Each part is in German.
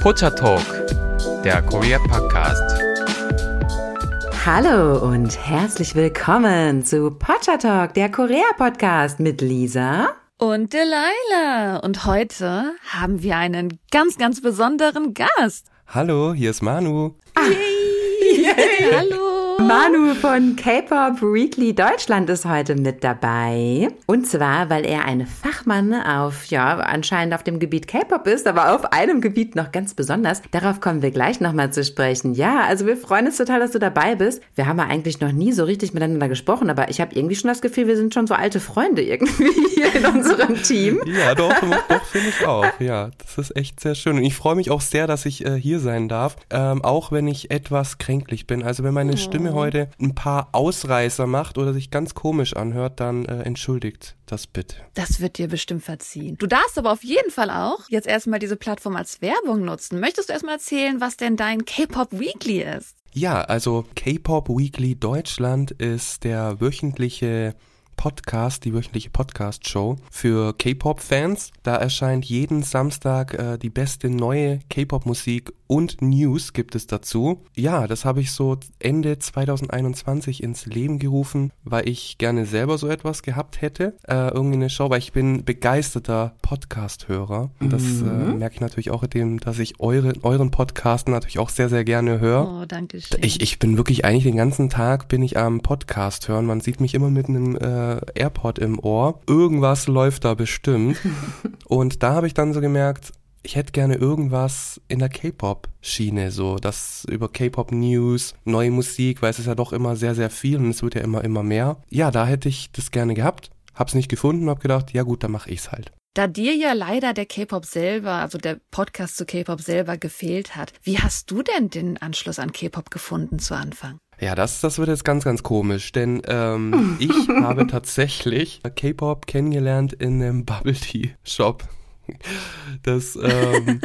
Pocha Talk, der Korea Podcast. Hallo und herzlich willkommen zu Pocha Talk, der Korea Podcast mit Lisa und Delilah. Und heute haben wir einen ganz, ganz besonderen Gast. Hallo, hier ist Manu. Ah. Yay. Yay. Hallo. Manu von K-Pop Weekly Deutschland ist heute mit dabei. Und zwar, weil er ein Fachmann auf, ja, anscheinend auf dem Gebiet K-Pop ist, aber auf einem Gebiet noch ganz besonders. Darauf kommen wir gleich nochmal zu sprechen. Ja, also wir freuen uns total, dass du dabei bist. Wir haben ja eigentlich noch nie so richtig miteinander gesprochen, aber ich habe irgendwie schon das Gefühl, wir sind schon so alte Freunde irgendwie hier in unserem Team. Ja, doch, doch finde ich auch. Ja, das ist echt sehr schön. Und ich freue mich auch sehr, dass ich äh, hier sein darf, ähm, auch wenn ich etwas kränklich bin. Also wenn meine Stimme Stimme heute ein paar Ausreißer macht oder sich ganz komisch anhört, dann äh, entschuldigt das bitte. Das wird dir bestimmt verziehen. Du darfst aber auf jeden Fall auch jetzt erstmal diese Plattform als Werbung nutzen. Möchtest du erstmal erzählen, was denn dein K-Pop Weekly ist? Ja, also K-Pop Weekly Deutschland ist der wöchentliche Podcast, die wöchentliche Podcast-Show für K-Pop-Fans. Da erscheint jeden Samstag äh, die beste neue K-Pop-Musik und News gibt es dazu. Ja, das habe ich so Ende 2021 ins Leben gerufen, weil ich gerne selber so etwas gehabt hätte. Äh, irgendwie eine Show, weil ich bin begeisterter Podcast-Hörer. Das äh, mhm. äh, merke ich natürlich auch, indem, dass ich eure, euren Podcast natürlich auch sehr, sehr gerne höre. Oh, danke schön. Ich, ich bin wirklich eigentlich den ganzen Tag bin ich am Podcast hören. Man sieht mich immer mit einem äh, äh, AirPod im Ohr. Irgendwas läuft da bestimmt. Und da habe ich dann so gemerkt, ich hätte gerne irgendwas in der K-Pop-Schiene, so das über K-Pop-News, neue Musik, weil es ist ja doch immer sehr, sehr viel und es wird ja immer, immer mehr. Ja, da hätte ich das gerne gehabt, hab's nicht gefunden, hab gedacht, ja gut, dann mach ich's halt. Da dir ja leider der K-Pop selber, also der Podcast zu K-Pop selber gefehlt hat, wie hast du denn den Anschluss an K-Pop gefunden zu Anfang? Ja, das, das wird jetzt ganz, ganz komisch, denn ähm, ich habe tatsächlich K-Pop kennengelernt in einem Bubble Tea Shop. Das, ähm,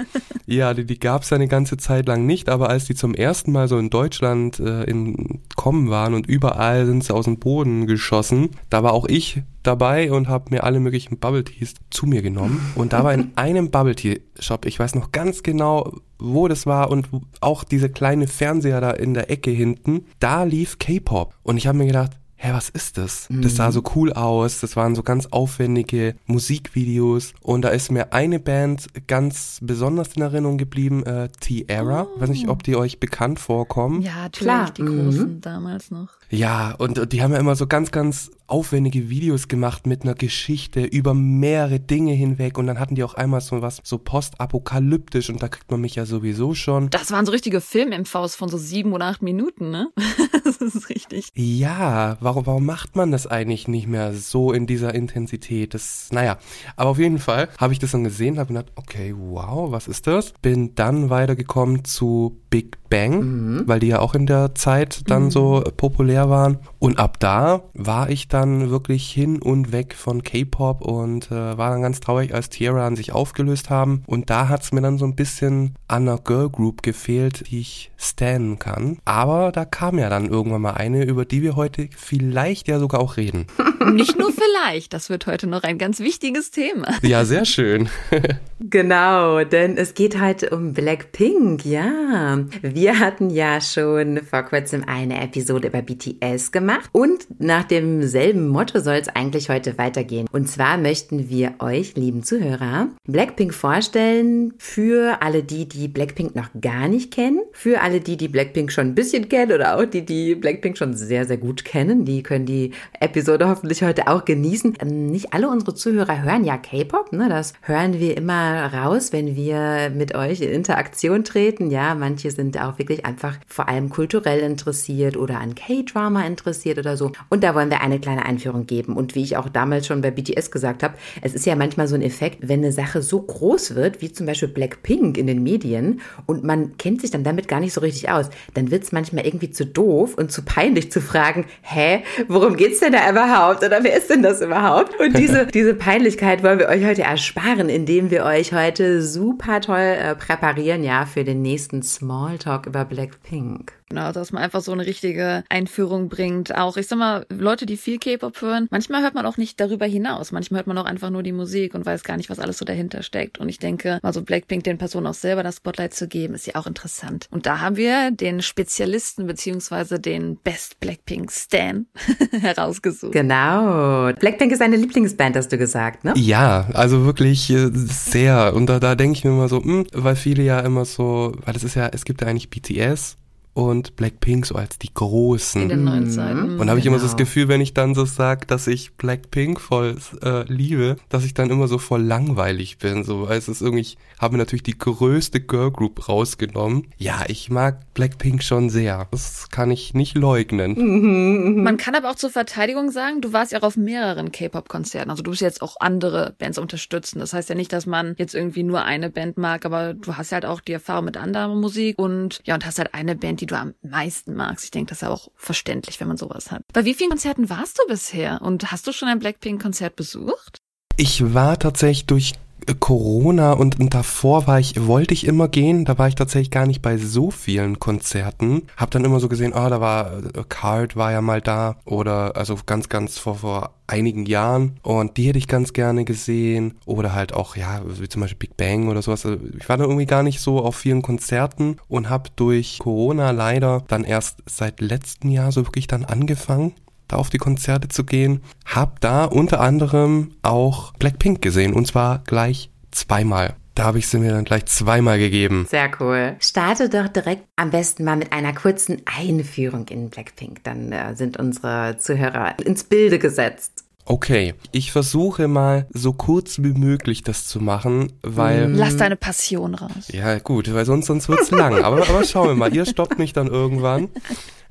ja, die, die gab es eine ganze Zeit lang nicht, aber als die zum ersten Mal so in Deutschland äh, in kommen waren und überall sind sie aus dem Boden geschossen, da war auch ich dabei und habe mir alle möglichen Bubble Teas zu mir genommen. Und da war in einem Bubble Tea Shop, ich weiß noch ganz genau, wo das war und auch diese kleine Fernseher da in der Ecke hinten, da lief K-Pop. Und ich habe mir gedacht, hä, was ist das? Mhm. Das sah so cool aus, das waren so ganz aufwendige Musikvideos und da ist mir eine Band ganz besonders in Erinnerung geblieben, äh, T-Era. Oh. Weiß nicht, ob die euch bekannt vorkommen. Ja, klar, die mhm. großen damals noch. Ja, und, und die haben ja immer so ganz, ganz aufwendige Videos gemacht mit einer Geschichte über mehrere Dinge hinweg und dann hatten die auch einmal so was so postapokalyptisch und da kriegt man mich ja sowieso schon. Das waren so richtige Film-MVs von so sieben oder acht Minuten, ne? das ist richtig. Ja, warum, warum macht man das eigentlich nicht mehr so in dieser Intensität? Das, naja, aber auf jeden Fall habe ich das dann gesehen, habe gedacht, okay, wow, was ist das? Bin dann weitergekommen zu Big Bang, mhm. weil die ja auch in der Zeit dann mhm. so populär waren und ab da war ich dann wirklich hin und weg von K-Pop und äh, war dann ganz traurig, als Tierra an sich aufgelöst haben. Und da hat es mir dann so ein bisschen an einer Girl Group gefehlt, die ich stannen kann. Aber da kam ja dann irgendwann mal eine, über die wir heute vielleicht ja sogar auch reden. Nicht nur vielleicht, das wird heute noch ein ganz wichtiges Thema. Ja, sehr schön. genau, denn es geht heute um Blackpink, ja. Wir hatten ja schon vor kurzem eine Episode über BTS gemacht und nach demselben Motto soll es eigentlich heute weitergehen. Und zwar möchten wir euch, lieben Zuhörer, Blackpink vorstellen für alle die, die Blackpink noch gar nicht kennen, für alle die, die Blackpink schon ein bisschen kennen oder auch die, die Blackpink schon sehr, sehr gut kennen. Die können die Episode hoffentlich heute auch genießen. Ähm, nicht alle unsere Zuhörer hören ja K-Pop, ne? Das hören wir immer raus, wenn wir mit euch in Interaktion treten. Ja, manche sind auch wirklich einfach vor allem kulturell interessiert oder an K-Drama interessiert oder so. Und da wollen wir eine kleine Einführung geben. Und wie ich auch damals schon bei BTS gesagt habe, es ist ja manchmal so ein Effekt, wenn eine Sache so groß wird, wie zum Beispiel Blackpink in den Medien, und man kennt sich dann damit gar nicht so richtig aus, dann wird es manchmal irgendwie zu doof und zu peinlich zu fragen, hä, worum geht's denn da überhaupt? Oder wer ist denn das überhaupt? Und diese, diese Peinlichkeit wollen wir euch heute ersparen, indem wir euch heute super toll äh, präparieren, ja, für den nächsten Smalltalk über Blackpink. Genau, dass man einfach so eine richtige Einführung bringt. Auch, ich sag mal, Leute, die viel K-Pop hören, manchmal hört man auch nicht darüber hinaus. Manchmal hört man auch einfach nur die Musik und weiß gar nicht, was alles so dahinter steckt. Und ich denke, mal so Blackpink den Personen auch selber das Spotlight zu geben, ist ja auch interessant. Und da haben wir den Spezialisten beziehungsweise den Best Blackpink Stan herausgesucht. Genau. Blackpink ist deine Lieblingsband, hast du gesagt, ne? Ja, also wirklich äh, sehr. Und da, da denke ich mir immer so, mh, hm, weil viele ja immer so, weil das ist ja, es gibt ja eigentlich BTS und Blackpink so als die großen. In den neuen Zeiten. Und habe ich immer so das Genau. Gefühl, wenn ich dann so sage, dass ich Blackpink voll äh, liebe, dass ich dann immer so voll langweilig bin. So, weil es ist irgendwie, ich habe mir natürlich die größte Girlgroup rausgenommen. Ja, ich mag Blackpink schon sehr. Das kann ich nicht leugnen. Man kann aber auch zur Verteidigung sagen, du warst ja auch auf mehreren K-Pop-Konzerten. Also du bist jetzt auch andere Bands unterstützen. Das heißt ja nicht, dass man jetzt irgendwie nur eine Band mag, aber du hast halt auch die Erfahrung mit anderer Musik und ja, und hast halt eine Band, die du am meisten magst. Ich denke, das ist auch verständlich, wenn man sowas hat. Bei wie vielen Konzerten warst du bisher? Und hast du schon ein Blackpink-Konzert besucht? Ich war tatsächlich durch Corona und, davor war ich, wollte ich immer gehen, da war ich tatsächlich gar nicht bei so vielen Konzerten. Hab dann immer so gesehen, oh, da war, äh, Card war ja mal da oder also ganz, ganz vor, vor einigen Jahren und die hätte ich ganz gerne gesehen oder halt auch, ja, wie zum Beispiel Big Bang oder sowas. Also ich war dann irgendwie gar nicht so auf vielen Konzerten und hab durch Corona leider dann erst seit letztem Jahr so wirklich dann angefangen da auf die Konzerte zu gehen. Hab da unter anderem auch Blackpink gesehen und zwar gleich zweimal. Da habe ich sie mir dann gleich zweimal gegeben. Sehr cool. Starte doch direkt am besten mal mit einer kurzen Einführung in Blackpink. Dann äh, sind unsere Zuhörer ins Bilde gesetzt. Okay, ich versuche mal so kurz wie möglich das zu machen, weil Lass deine Passion raus. Ja, gut, weil sonst, sonst wird's lang. Aber, aber schauen wir mal, ihr stoppt mich dann irgendwann.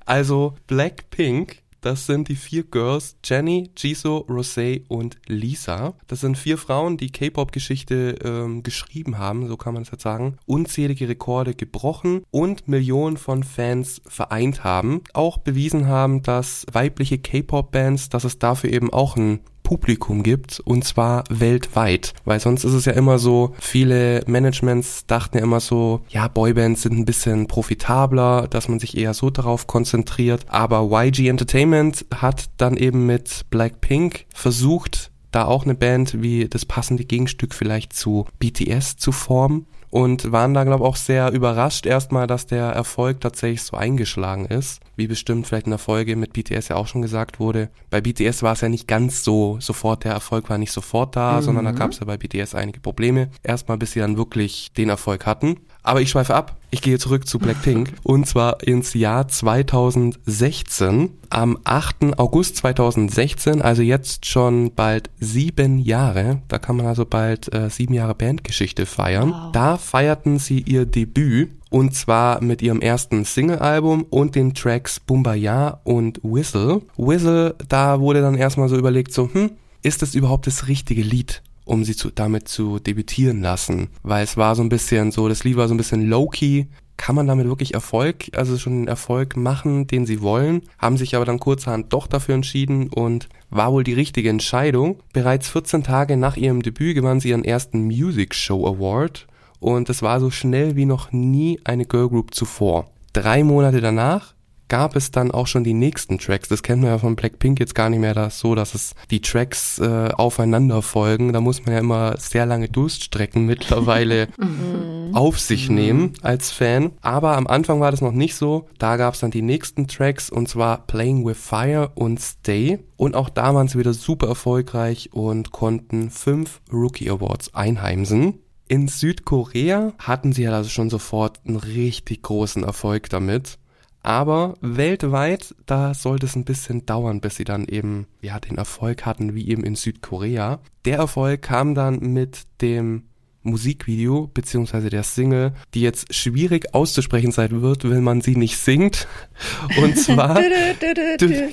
Also, Blackpink, das sind die vier Girls, Jenny, Jisoo, Rosé und Lisa. Das sind vier Frauen, die K-Pop-Geschichte ähm, geschrieben haben, so kann man es jetzt sagen. Unzählige Rekorde gebrochen und Millionen von Fans vereint haben. Auch bewiesen haben, dass weibliche K-Pop-Bands, dass es dafür eben auch ein Publikum gibt und zwar weltweit, weil sonst ist es ja immer so, viele Managements dachten ja immer so, ja, Boybands sind ein bisschen profitabler, dass man sich eher so darauf konzentriert, aber YG Entertainment hat dann eben mit Blackpink versucht, da auch eine Band wie das passende Gegenstück vielleicht zu BTS zu formen und waren da, glaube ich, auch sehr überrascht erstmal, dass der Erfolg tatsächlich so eingeschlagen ist. Wie bestimmt vielleicht in der Folge mit BTS ja auch schon gesagt wurde. Bei BTS war es ja nicht ganz so sofort, der Erfolg war nicht sofort da, sondern da gab es ja bei BTS einige Probleme. Erstmal, bis sie dann wirklich den Erfolg hatten. Aber ich schweife ab. Ich gehe zurück zu Blackpink. und zwar ins Jahr 2016. Am 8. August 2016, also jetzt schon bald sieben Jahre. Da kann man also bald äh, sieben Jahre Bandgeschichte feiern. Wow. Da feierten sie ihr Debüt. Und zwar mit ihrem ersten Single-Album und den Tracks Bumbaya und Whistle. Whistle, da wurde dann erstmal so überlegt, so, hm, ist das überhaupt das richtige Lied? Um sie zu, damit zu debütieren lassen. Weil es war so ein bisschen so, das Lied war so ein bisschen low-key. Kann man damit wirklich Erfolg, also schon den Erfolg machen, den sie wollen? Haben sich aber dann kurzerhand doch dafür entschieden und war wohl die richtige Entscheidung. Bereits 14 Tage nach ihrem Debüt gewann sie ihren ersten Music Show Award und es war so schnell wie noch nie eine Girlgroup zuvor. Drei Monate danach gab es dann auch schon die nächsten Tracks. Das kennen wir ja von Blackpink jetzt gar nicht mehr das so, dass es die Tracks äh, aufeinander folgen. Da muss man ja immer sehr lange Durststrecken mittlerweile auf sich nehmen als Fan. Aber am Anfang war das noch nicht so. Da gab es dann die nächsten Tracks und zwar Playing with Fire und Stay. Und auch da waren sie wieder super erfolgreich und konnten fünf Rookie Awards einheimsen. In Südkorea hatten sie ja also schon sofort einen richtig großen Erfolg damit. Aber weltweit, da sollte es ein bisschen dauern, bis sie dann eben, ja, den Erfolg hatten, wie eben in Südkorea. Der Erfolg kam dann mit dem Musikvideo beziehungsweise der Single, die jetzt schwierig auszusprechen sein wird, wenn man sie nicht singt. Und zwar,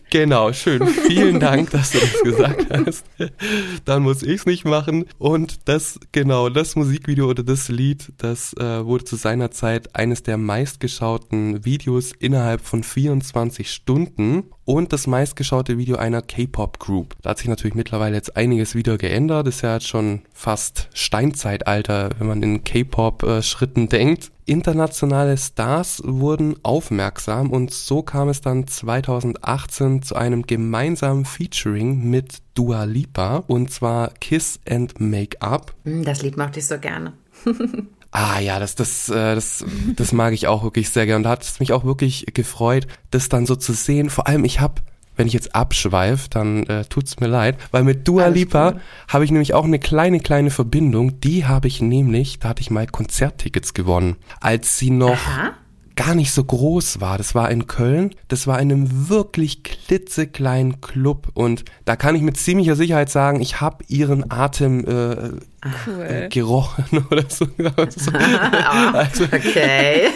genau, schön. Vielen Dank, dass du das gesagt hast. Dann muss ich es nicht machen. Und das, genau, das Musikvideo oder das Lied, das äh, wurde zu seiner Zeit eines der meistgeschauten Videos innerhalb von 24 Stunden. Und das meistgeschaute Video einer K-Pop-Group. Da hat sich natürlich mittlerweile jetzt einiges wieder geändert. Ist ja jetzt schon fast Steinzeitalter, wenn man in K-Pop-Schritten denkt. Internationale Stars wurden aufmerksam und so kam es dann 2018 zu einem gemeinsamen Featuring mit Dua Lipa und zwar Kiss and Make Up. Hm, das Lied mochte ich so gerne. Ah ja, das, das, äh, das, das mag ich auch wirklich sehr gerne. Und da hat es mich auch wirklich gefreut, das dann so zu sehen. Vor allem, ich habe, wenn ich jetzt abschweife, dann äh, tut's mir leid, weil mit Dua Alles Lipa gut. habe ich nämlich auch eine kleine, kleine Verbindung. Die habe ich nämlich, da hatte ich mal Konzerttickets gewonnen, als sie noch Aha. Gar nicht so groß war. Das war in Köln. Das war in einem wirklich klitzekleinen Club. Und da kann ich mit ziemlicher Sicherheit sagen, ich habe ihren Atem äh, Cool. gerochen oder so. also, Okay.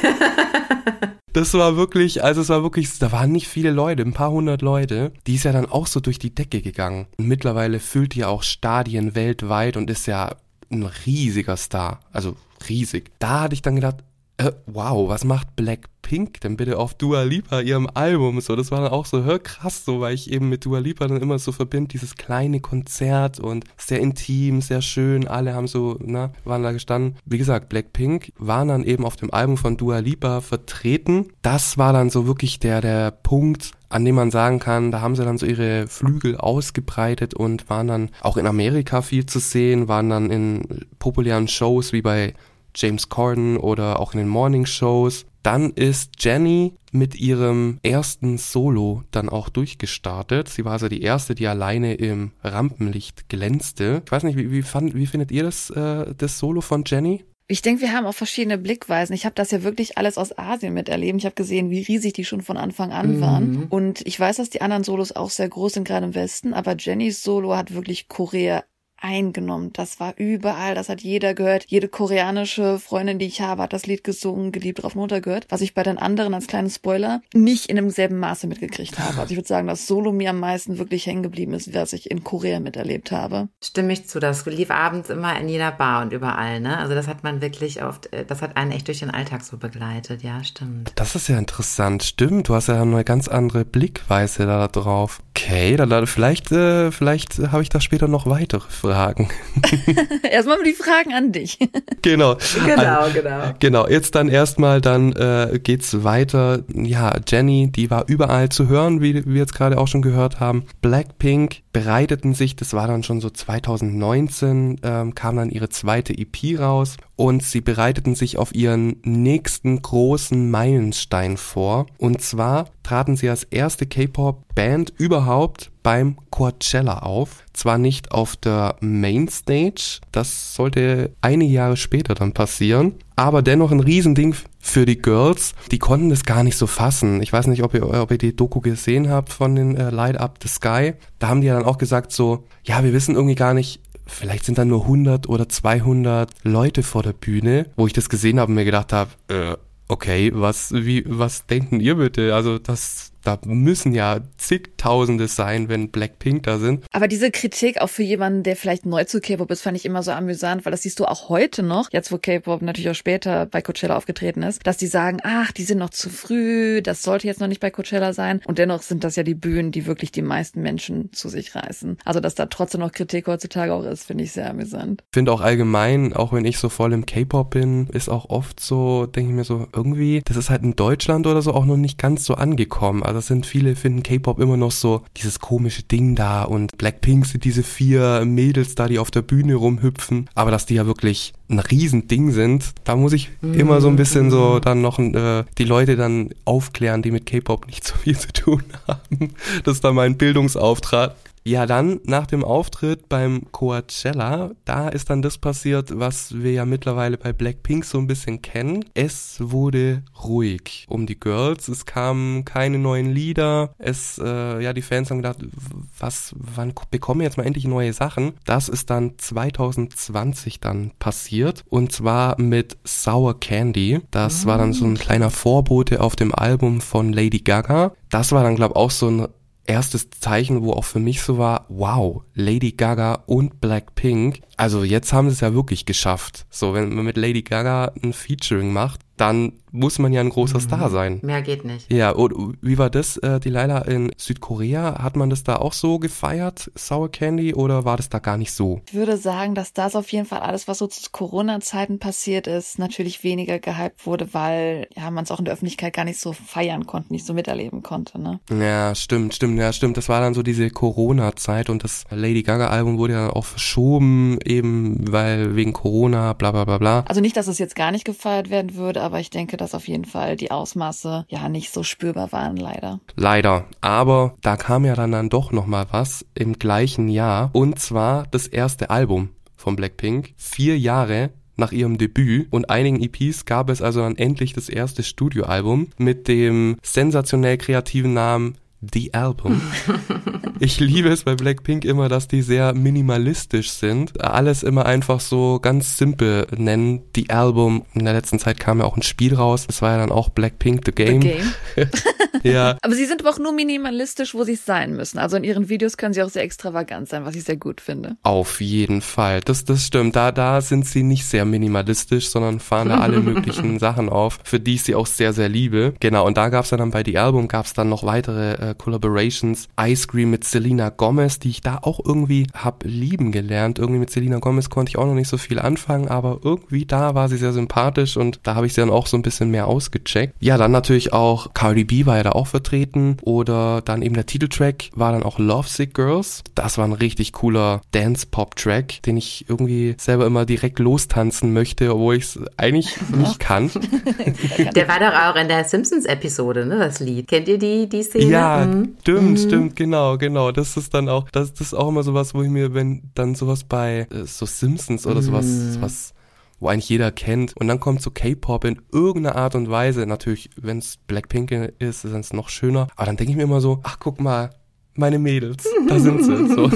das war wirklich, also es war wirklich, da waren nicht viele Leute, ein paar hundert Leute. Die ist ja dann auch so durch die Decke gegangen. Und mittlerweile füllt die ja auch Stadien weltweit und ist ja ein riesiger Star. Also riesig. Da hatte ich dann gedacht, äh, wow, was macht Blackpink denn bitte auf Dua Lipa ihrem Album? So, das war dann auch so hör krass, so, weil ich eben mit Dua Lipa dann immer so verbinde, dieses kleine Konzert und sehr intim, sehr schön, alle haben so, na, waren da gestanden. Wie gesagt, Blackpink waren dann eben auf dem Album von Dua Lipa vertreten. Das war dann so wirklich der, der Punkt, an dem man sagen kann, da haben sie dann so ihre Flügel ausgebreitet und waren dann auch in Amerika viel zu sehen, waren dann in populären Shows wie bei James Corden oder auch in den Morning Shows. Dann ist Jenny mit ihrem ersten Solo dann auch durchgestartet. Sie war also die erste, die alleine im Rampenlicht glänzte. Ich weiß nicht, wie, wie, fand, wie findet ihr das, äh, das Solo von Jenny? Ich denke, wir haben auch verschiedene Blickweisen. Ich habe das ja wirklich alles aus Asien miterlebt. Ich habe gesehen, wie riesig die schon von Anfang an waren. Und ich weiß, dass die anderen Solos auch sehr groß sind, gerade im Westen. Aber Jennys Solo hat wirklich Korea eingenommen. Das war überall, das hat jeder gehört. Jede koreanische Freundin, die ich habe, hat das Lied gesungen, geliebt, drauf und runter gehört. Was ich bei den anderen als kleinen Spoiler nicht in demselben Maße mitgekriegt habe. Also ich würde sagen, dass Solo mir am meisten wirklich hängen geblieben ist, was ich in Korea miterlebt habe. Stimme ich zu. Das lief abends immer in jeder Bar und überall, ne? Also das hat man wirklich oft, äh, das hat einen echt durch den Alltag so begleitet. Ja, stimmt. Das ist ja interessant. Stimmt, du hast ja eine ganz andere Blickweise da drauf. Okay, dann, dann vielleicht, äh, vielleicht habe ich da später noch weitere Fragen. Erstmal die Fragen an dich. genau. Genau, genau. Genau, jetzt dann erstmal, dann äh, geht's weiter. Ja, Jenny, die war überall zu hören, wie wir jetzt gerade auch schon gehört haben. Blackpink bereiteten sich, das war dann schon so 2019, ähm, kam dann ihre zweite EP raus und sie bereiteten sich auf ihren nächsten großen Meilenstein vor. Und zwar traten sie als erste K-Pop-Band überhaupt beim Coachella auf. Zwar nicht auf der Mainstage, das sollte einige Jahre später dann passieren, aber dennoch ein Riesending für die Girls. Die konnten das gar nicht so fassen. Ich weiß nicht, ob ihr, ob ihr die Doku gesehen habt von den äh, Light Up the Sky. Da haben die ja dann auch gesagt so, ja, wir wissen irgendwie gar nicht, vielleicht sind da nur 100 oder 200 Leute vor der Bühne, wo ich das gesehen habe und mir gedacht habe, äh, okay, was, wie, was denken ihr bitte? Also das, da müssen ja zigtausende sein, wenn Blackpink da sind. Aber diese Kritik auch für jemanden, der vielleicht neu zu K-Pop ist, fand ich immer so amüsant, weil das siehst du auch heute noch, jetzt wo K-Pop natürlich auch später bei Coachella aufgetreten ist, dass die sagen, ach, die sind noch zu früh, das sollte jetzt noch nicht bei Coachella sein. Und dennoch sind das ja die Bühnen, die wirklich die meisten Menschen zu sich reißen. Also, dass da trotzdem noch Kritik heutzutage auch ist, finde ich sehr amüsant. Ich finde auch allgemein, auch wenn ich so voll im K-Pop bin, ist auch oft so, denke ich mir so, irgendwie, das ist halt in Deutschland oder so auch noch nicht ganz so angekommen. Also das sind viele, finden K-Pop immer noch so dieses komische Ding da und Blackpink sind diese vier Mädels da, die auf der Bühne rumhüpfen. Aber dass die ja wirklich ein Riesending sind, da muss ich immer so ein bisschen so dann noch äh, die Leute dann aufklären, die mit K-Pop nicht so viel zu tun haben. Das ist dann mein Bildungsauftrag. Ja, dann nach dem Auftritt beim Coachella, da ist dann das passiert, was wir ja mittlerweile bei Blackpink so ein bisschen kennen. Es wurde ruhig um die Girls. Es kamen keine neuen Lieder. Es, äh, ja, die Fans haben gedacht, was, wann bekommen wir jetzt mal endlich neue Sachen? Das ist dann 2020 dann passiert und zwar mit Sour Candy. Das war dann so ein kleiner Vorbote auf dem Album von Lady Gaga. Das war dann, glaube auch so ein erstes Zeichen, wo auch für mich so war, wow, Lady Gaga und Blackpink. Also jetzt haben sie es ja wirklich geschafft. So, wenn man mit Lady Gaga ein Featuring macht, dann muss man ja ein großer Star sein. Mehr geht nicht. Ja, und wie war das, äh, die Leila in Südkorea? Hat man das da auch so gefeiert, Sour Candy, oder war das da gar nicht so? Ich würde sagen, dass das auf jeden Fall alles, was so zu Corona-Zeiten passiert ist, natürlich weniger gehypt wurde, weil ja man es auch in der Öffentlichkeit gar nicht so feiern konnte, nicht so miterleben konnte. Ne? Ja, stimmt, stimmt, ja, stimmt. Das war dann so diese Corona-Zeit und das Lady Gaga-Album wurde ja auch verschoben, eben weil wegen Corona, bla bla bla bla. Also nicht, dass es jetzt gar nicht gefeiert werden würde, aber ich denke, dass auf jeden Fall die Ausmaße ja nicht so spürbar waren, leider. Leider. Aber da kam ja dann, dann doch nochmal was im gleichen Jahr. Und zwar das erste Album von Blackpink. Vier Jahre nach ihrem Debüt und einigen EPs gab es also dann endlich das erste Studioalbum mit dem sensationell kreativen Namen The Album. Ich liebe es bei Blackpink immer, dass die sehr minimalistisch sind. Alles immer einfach so ganz simpel nennen. The Album. In der letzten Zeit kam ja auch ein Spiel raus. Das war ja dann auch Blackpink The Game. The Game. ja. Aber sie sind aber auch nur minimalistisch, wo sie es sein müssen. Also in ihren Videos können sie auch sehr extravagant sein, was ich sehr gut finde. Auf jeden Fall. Das, das stimmt. Da, da sind sie nicht sehr minimalistisch, sondern fahren da alle möglichen Sachen auf, für die ich sie auch sehr, sehr liebe. Genau. Und da gab es dann bei The Album gab es dann noch weitere äh, Collaborations. Ice Cream mit Selena Gomez, die ich da auch irgendwie hab lieben gelernt. Irgendwie mit Selena Gomez konnte ich auch noch nicht so viel anfangen, aber irgendwie da war sie sehr sympathisch und da habe ich sie dann auch so ein bisschen mehr ausgecheckt. Ja, dann natürlich auch Cardi B war ja da auch vertreten oder dann eben der Titeltrack war dann auch Lovesick Girls. Das war ein richtig cooler Dance-Pop-Track, den ich irgendwie selber immer direkt lostanzen möchte, obwohl ich es eigentlich nicht kann. Der war doch auch in der Simpsons-Episode, ne, das Lied. Kennt ihr die, die Szene? Ja, mhm. stimmt, mhm. stimmt, genau, genau. Das ist dann auch, das, das ist auch immer sowas, wo ich mir, wenn dann sowas bei äh, so Simpsons oder sowas, mhm. was wo eigentlich jeder kennt. Und dann kommt so K-Pop in irgendeiner Art und Weise. Natürlich, wenn es Blackpink ist, ist es noch schöner. Aber dann denke ich mir immer so, ach guck mal, meine Mädels, da sind sie. So.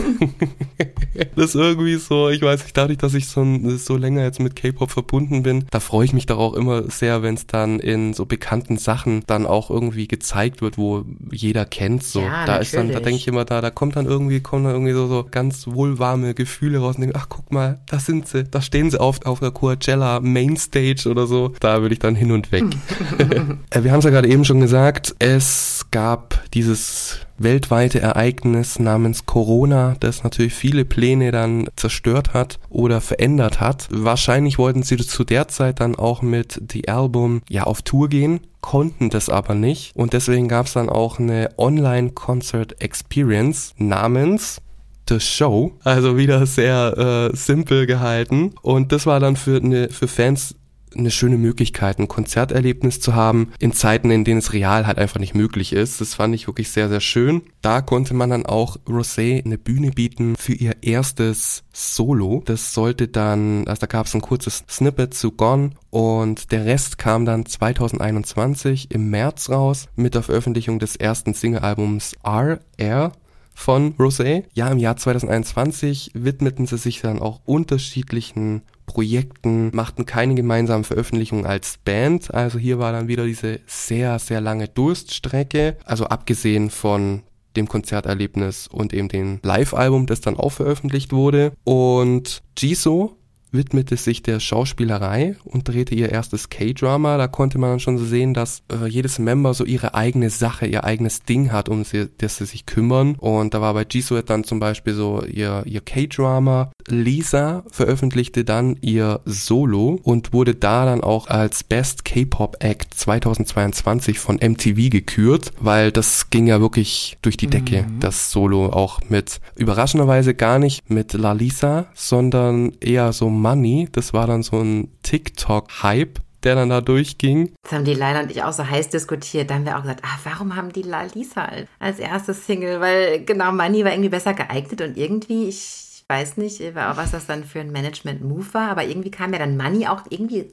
das ist irgendwie so, ich weiß nicht, dadurch, dass ich so, so länger jetzt mit K-Pop verbunden bin, da freue ich mich doch auch immer sehr, wenn es dann in so bekannten Sachen dann auch irgendwie gezeigt wird, wo jeder kennt. So, ja, da natürlich. ist dann, da denke ich immer, da, da kommt dann irgendwie, kommen dann irgendwie so, so ganz wohlwarme Gefühle raus und denke, ach guck mal, da sind sie, da stehen sie auf, auf der Coachella Mainstage oder so. Da würde ich dann hin und weg. Äh, wir haben es ja gerade eben schon gesagt, es gab dieses weltweite Ereignis namens Corona, das natürlich viele Pläne dann zerstört hat oder verändert hat. Wahrscheinlich wollten sie zu der Zeit dann auch mit The Album ja auf Tour gehen, konnten das aber nicht. Und deswegen gab es dann auch eine Online-Concert Experience namens The Show, also wieder sehr äh, simpel gehalten. Und das war dann für, eine, für Fans eine schöne Möglichkeit, ein Konzerterlebnis zu haben in Zeiten, in denen es real halt einfach nicht möglich ist. Das fand ich wirklich sehr, sehr schön. Da konnte man dann auch Rosé eine Bühne bieten für ihr erstes Solo. Das sollte dann, also da gab es ein kurzes Snippet zu Gone und der Rest kam dann 2021 im März raus mit der Veröffentlichung des ersten Singlealbums RR von Rosé. Ja, im Jahr 2021 widmeten sie sich dann auch unterschiedlichen Projekten, machten keine gemeinsamen Veröffentlichungen als Band. Also hier war dann wieder diese sehr, sehr lange Durststrecke. Also abgesehen von dem Konzerterlebnis und eben dem Live-Album, das dann auch veröffentlicht wurde. Und Jisoo widmete sich der Schauspielerei und drehte ihr erstes K-Drama. Da konnte man dann schon so sehen, dass äh, jedes Member so ihre eigene Sache, ihr eigenes Ding hat, um sie, das sie sich kümmern. Und da war bei Jisoo dann zum Beispiel so ihr, ihr K-Drama. Lisa veröffentlichte dann ihr Solo und wurde da dann auch als Best K-Pop Act 2022 von MTV gekürt, weil das ging ja wirklich durch die Decke, mhm. das Solo auch mit überraschenderweise gar nicht mit La Lisa, sondern eher so Money. Das war dann so ein TikTok-Hype, der dann da durchging. Das haben die Leila und ich auch so heiß diskutiert. Da haben wir auch gesagt, ah, warum haben die La Lisa als erstes Single? Weil genau, Money war irgendwie besser geeignet und irgendwie, ich weiß nicht, was das dann für ein Management-Move war, aber irgendwie kam ja dann Money auch irgendwie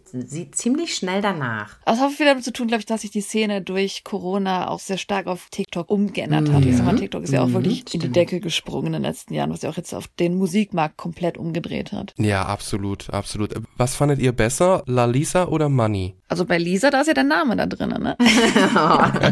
ziemlich schnell danach. Das hat viel damit zu tun, glaube ich, dass sich die Szene durch Corona auch sehr stark auf TikTok umgeändert hat. Ja. Mal, TikTok ist ja auch mhm, wirklich Stimmt. in die Decke gesprungen in den letzten Jahren, was ja auch jetzt auf den Musikmarkt komplett umgedreht hat. Ja, absolut, absolut. Was fandet ihr besser, La Lisa oder Money? Also bei Lisa, da ist ja der Name da drin, ne?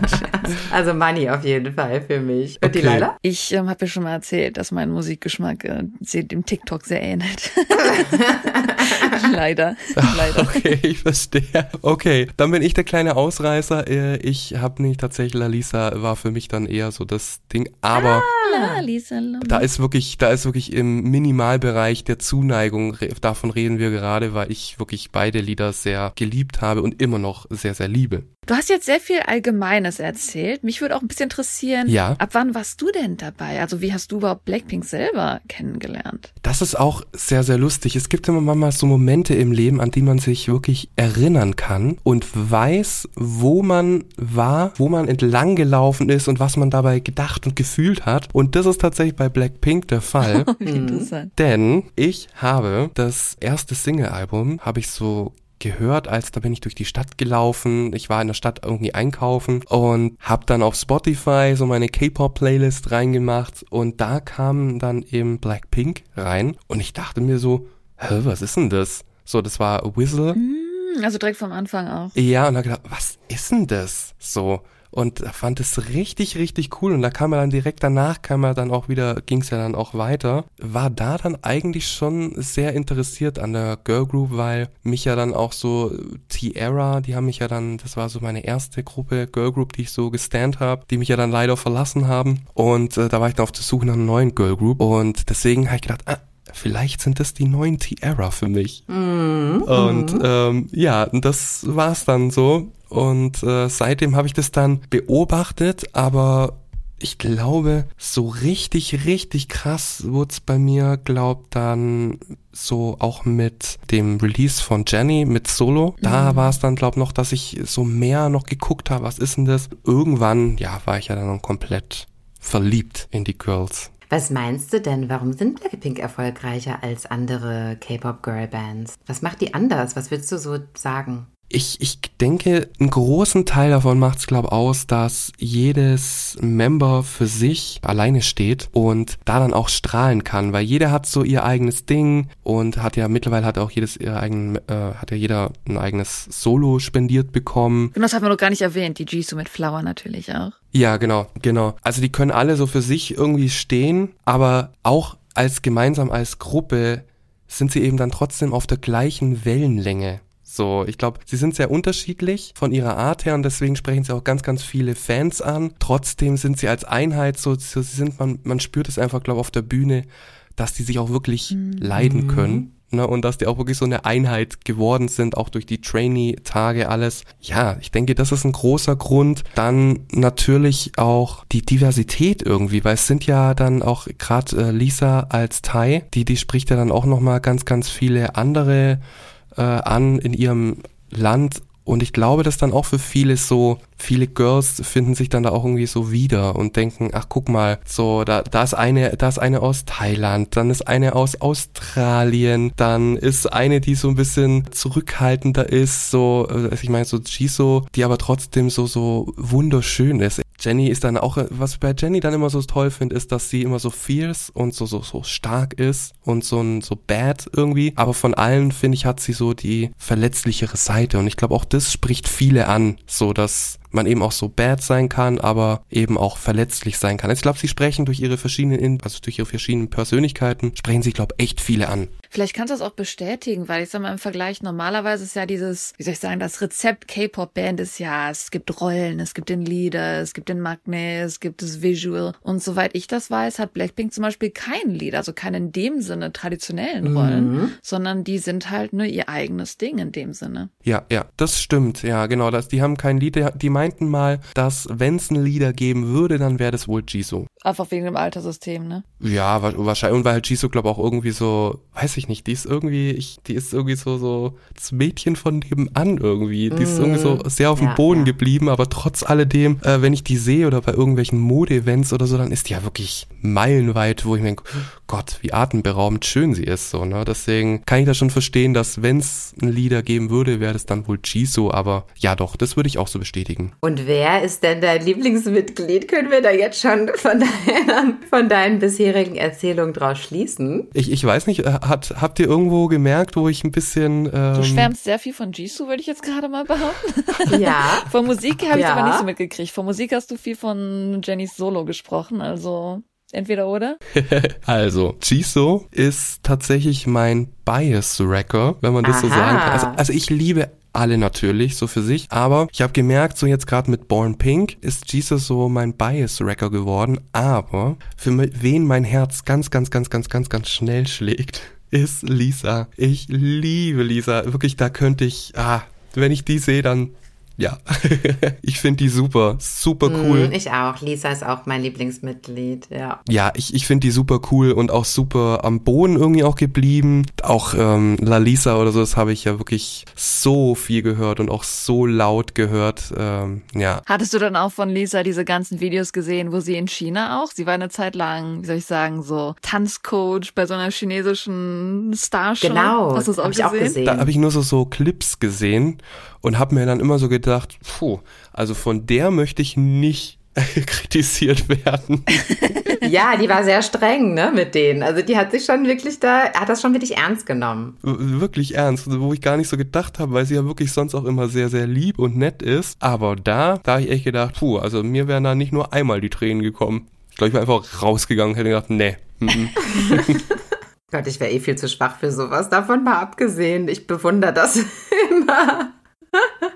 also Money auf jeden Fall für mich. Und okay. die Leila? Ich ähm, habe ja schon mal erzählt, dass mein Musikgeschmack äh, sie dem TikTok sehr ähnelt. Leider. Leider. Okay, ich verstehe. Okay, dann bin ich der kleine Ausreißer. Äh, Ich habe nicht tatsächlich Lalisa war für mich dann eher so das Ding, aber la. da ist wirklich, da ist wirklich im Minimalbereich der Zuneigung, davon reden wir gerade, weil ich wirklich beide Lieder sehr geliebt habe und immer noch sehr, sehr liebe. Du hast jetzt sehr viel Allgemeines erzählt. Mich würde auch ein bisschen interessieren, Ja. ab wann warst du denn dabei? Also wie hast du überhaupt Blackpink selber kennengelernt? Das ist auch sehr, sehr lustig. Es gibt immer mal so Momente im Leben, an die man sich wirklich erinnern kann und weiß, wo man war, wo man entlang gelaufen ist und was man dabei gedacht und gefühlt hat. Und das ist tatsächlich bei Blackpink der Fall. Wie interessant. Denn ich habe das erste Single-Album, habe ich so gehört, als da bin ich durch die Stadt gelaufen. Ich war in der Stadt irgendwie einkaufen und habe dann auf Spotify so meine K-Pop-Playlist reingemacht und da kam dann eben Blackpink rein und ich dachte mir so, hä, was ist denn das? So, das war Whistle. Hm, Also direkt vom Anfang auch. Ja, und da gedacht, was ist denn das? So. Und fand es richtig, richtig cool. Und da kam er dann direkt danach, kam er dann auch wieder, ging es ja dann auch weiter. War da dann eigentlich schon sehr interessiert an der Girl Group, weil mich ja dann auch so T-Era, die haben mich ja dann, das war so meine erste Gruppe Girl Group, die ich so gestand habe, die mich ja dann leider verlassen haben. Und äh, da war ich dann auf der Suche nach einer neuen Girl Group. Und deswegen habe ich gedacht, ah, vielleicht sind das die neuen T-Era für mich. Und ähm, ja, das war's dann so. Und äh, seitdem habe ich das dann beobachtet, aber ich glaube, so richtig, richtig krass wurde es bei mir, glaub dann so auch mit dem Release von Jenny mit Solo. Da war es dann, glaub noch, dass ich so mehr noch geguckt habe, was ist denn das? Irgendwann, ja, war ich ja dann komplett verliebt in die Girls. Was meinst du denn, warum sind Blackpink erfolgreicher als andere K-Pop-Girl-Bands? Was macht die anders? Was würdest du so sagen? Ich, ich denke, einen großen Teil davon macht es, glaube aus, dass jedes Member für sich alleine steht und da dann auch strahlen kann, weil jeder hat so ihr eigenes Ding und hat ja mittlerweile hat auch jedes ihr eigen, äh, hat ja jeder ein eigenes Solo spendiert bekommen. Und das haben wir noch gar nicht erwähnt, die Jisoo mit Flower natürlich auch. Ja, genau, genau. Also die können alle so für sich irgendwie stehen, aber auch als gemeinsam als Gruppe sind sie eben dann trotzdem auf der gleichen Wellenlänge. So, ich glaube, sie sind sehr unterschiedlich von ihrer Art her und deswegen sprechen sie auch ganz, ganz viele Fans an. Trotzdem sind sie als Einheit so, so sie sind, man, man spürt es einfach, glaube auf der Bühne, dass die sich auch wirklich leiden können. Ne, und dass die auch wirklich so eine Einheit geworden sind, auch durch die Trainee-Tage alles. Ja, ich denke, das ist ein großer Grund. Dann natürlich auch die Diversität irgendwie, weil es sind ja dann auch gerade äh, Lisa als Thai, die, die spricht ja dann auch nochmal ganz, ganz viele andere äh, an in ihrem Land. Und ich glaube, dass dann auch für viele so, viele Girls finden sich dann da auch irgendwie so wieder und denken, ach guck mal, so, da, da ist eine, da ist eine aus Thailand, dann ist eine aus Australien, dann ist eine, die so ein bisschen zurückhaltender ist, so, äh, ich meine so Jisoo, die aber trotzdem so, so wunderschön ist. Jenny ist dann auch, was ich bei Jenny dann immer so toll finde, ist, dass sie immer so fierce und so, so, so stark ist und so ein, so bad irgendwie. Aber von allen, finde ich, hat sie so die verletzlichere Seite. Und ich glaube, auch das spricht viele an, so dass man eben auch so bad sein kann, aber eben auch verletzlich sein kann. Ich glaube, sie sprechen durch ihre verschiedenen, also durch ihre verschiedenen Persönlichkeiten, sprechen sie, glaube echt viele an. Vielleicht kannst du das auch bestätigen, weil ich sag mal im Vergleich normalerweise ist ja dieses, wie soll ich sagen, das Rezept K-Pop-Band ist ja, es gibt Rollen, es gibt den Leader, es gibt den Magnet, es gibt das Visual. Und soweit ich das weiß, hat Blackpink zum Beispiel keinen Leader, also keinen in dem Sinne traditionellen Rollen, sondern die sind halt nur ihr eigenes Ding in dem Sinne. Ja, ja, das stimmt. Ja, genau. Das, die haben kein Lied. Die meinten mal, dass wenn es einen Lieder geben würde, dann wäre das wohl Jisoo. Einfach wegen dem Alterssystem, ne? Ja, wa- wahrscheinlich. Und weil halt Jisoo, glaube auch irgendwie so, weiß ich nicht, die ist irgendwie, ich, die ist irgendwie so, so das Mädchen von nebenan irgendwie. Die ist irgendwie so sehr auf dem Ja, Boden ja. geblieben, aber trotz alledem, äh, wenn ich die sehe oder bei irgendwelchen Mode-Events oder so, dann ist die ja wirklich meilenweit, wo ich mir denke, Gott, wie atemberaubend schön sie ist, so, ne? Deswegen kann ich das schon verstehen, dass wenn es einen Lieder geben würde, wäre das dann wohl Jisoo, aber ja doch, das würde ich auch so bestätigen. Und wer ist denn dein Lieblingsmitglied? Können wir da jetzt schon von deinen, von deinen bisherigen Erzählungen draus schließen? Ich, ich weiß nicht, äh, hat, habt ihr irgendwo gemerkt, wo ich ein bisschen, ähm, Du schwärmst sehr viel von Jisoo, würde ich jetzt gerade mal behaupten. Ja. Von Musik habe ich Ja. aber nicht so mitgekriegt. Von Musik hast du viel von Jennys Solo gesprochen, also Entweder oder? also, Jisoo ist tatsächlich mein Bias-Wrecker, wenn man das Aha. so sagen kann. Also, also ich liebe alle natürlich, so für sich. Aber ich habe gemerkt, so jetzt gerade mit Born Pink ist Jesus so mein Bias-Wrecker geworden. Aber für wen mein Herz ganz, ganz, ganz, ganz, ganz, ganz schnell schlägt, ist Lisa. Ich liebe Lisa. Wirklich, da könnte ich, ah, wenn ich die sehe, dann ja, ich finde die super, super cool. Mm, ich auch. Lisa ist auch mein Lieblingsmitglied, ja. Ja, ich, ich finde die super cool und auch super am Boden irgendwie auch geblieben. Auch ähm, La Lisa oder so, das habe ich ja wirklich so viel gehört und auch so laut gehört. Ähm, ja. Hattest du dann auch von Lisa diese ganzen Videos gesehen, wo sie in China auch, sie war eine Zeit lang, wie soll ich sagen, so Tanzcoach bei so einer chinesischen Starshow. Genau, Hast du das auch, gesehen? auch gesehen? Da habe ich nur so, so Clips gesehen und habe mir dann immer so gedacht, puh, also von der möchte ich nicht kritisiert werden. ja, die war sehr streng, ne, mit denen. Also die hat sich schon wirklich da, hat das schon wirklich ernst genommen. Wirklich ernst, wo ich gar nicht so gedacht habe, weil sie ja wirklich sonst auch immer sehr, sehr lieb und nett ist. Aber da, da habe ich echt gedacht, puh, also mir wären da nicht nur einmal die Tränen gekommen. Ich glaube, ich wäre einfach rausgegangen, hätte gedacht, nee. Gott, ich wäre eh viel zu schwach für sowas. Davon mal abgesehen. Ich bewundere das immer.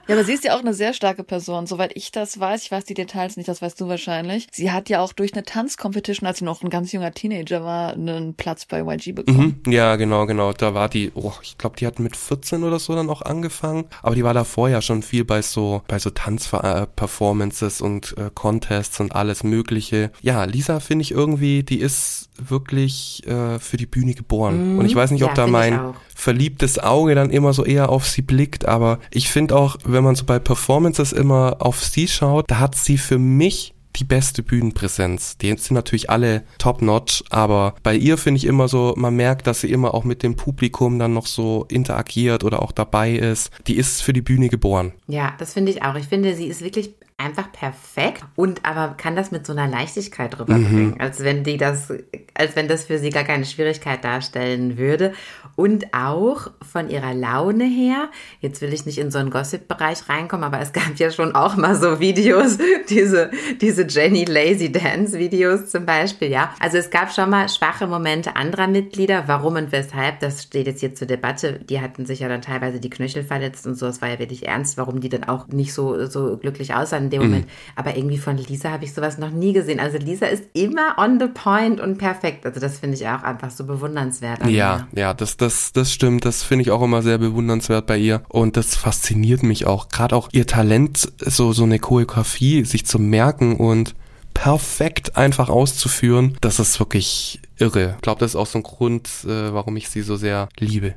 Ja, aber sie ist ja auch eine sehr starke Person. Soweit ich das weiß, ich weiß die Details nicht, das weißt du wahrscheinlich. Sie hat ja auch durch eine Tanzcompetition, als sie noch ein ganz junger Teenager war, einen Platz bei YG bekommen. Mhm, ja, genau, genau. Da war die, oh, ich glaube, die hat mit 14 oder so dann auch angefangen. Aber die war da vorher schon viel bei so, bei so Tanzperformances und äh, Contests und alles Mögliche. Ja, Lisa finde ich irgendwie, die ist wirklich äh, für die Bühne geboren. Mhm. Und ich weiß nicht, ob ja, da mein verliebtes Auge dann immer so eher auf sie blickt, aber ich finde auch, wenn man so bei Performances immer auf sie schaut, da hat sie für mich die beste Bühnenpräsenz. Die sind natürlich alle top-notch, aber bei ihr finde ich immer so, man merkt, dass sie immer auch mit dem Publikum dann noch so interagiert oder auch dabei ist. Die ist für die Bühne geboren. Ja, das finde ich auch. Ich finde, sie ist wirklich einfach perfekt und aber kann das mit so einer Leichtigkeit rüberbringen, mhm. als wenn die das, als wenn das für sie gar keine Schwierigkeit darstellen würde. Und auch von ihrer Laune her, jetzt will ich nicht in so einen Gossip-Bereich reinkommen, aber es gab ja schon auch mal so Videos, diese, diese Jenny Lazy Dance Videos zum Beispiel, ja. Also es gab schon mal schwache Momente anderer Mitglieder. Warum und weshalb, das steht jetzt hier zur Debatte. Die hatten sich ja dann teilweise die Knöchel verletzt und so. Es war ja wirklich ernst, warum die dann auch nicht so, so glücklich aussahen in dem mhm. Moment. Aber irgendwie von Lisa habe ich sowas noch nie gesehen. Also Lisa ist immer on the point und perfekt. Also das finde ich auch einfach so bewundernswert. Ja, ja, das, das, das stimmt. Das finde ich auch immer sehr bewundernswert bei ihr. Und das fasziniert mich auch. Gerade auch ihr Talent, so, so eine Choreografie sich zu merken und perfekt einfach auszuführen, das ist wirklich irre. Ich glaube, das ist auch so ein Grund, äh, warum ich sie so sehr liebe.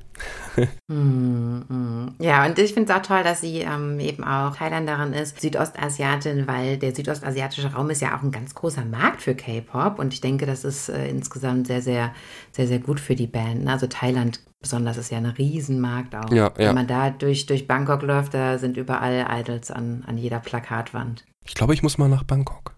Ja, und ich finde es auch toll, dass sie ähm, eben auch Thailänderin ist, Südostasiatin, weil der südostasiatische Raum ist ja auch ein ganz großer Markt für K-Pop und ich denke, das ist äh, insgesamt sehr, sehr, sehr, sehr gut für die Band. Also Thailand besonders ist ja ein Riesenmarkt auch. Ja, ja. Wenn man da durch, durch Bangkok läuft, da sind überall Idols an, an jeder Plakatwand. Ich glaube, ich muss mal nach Bangkok.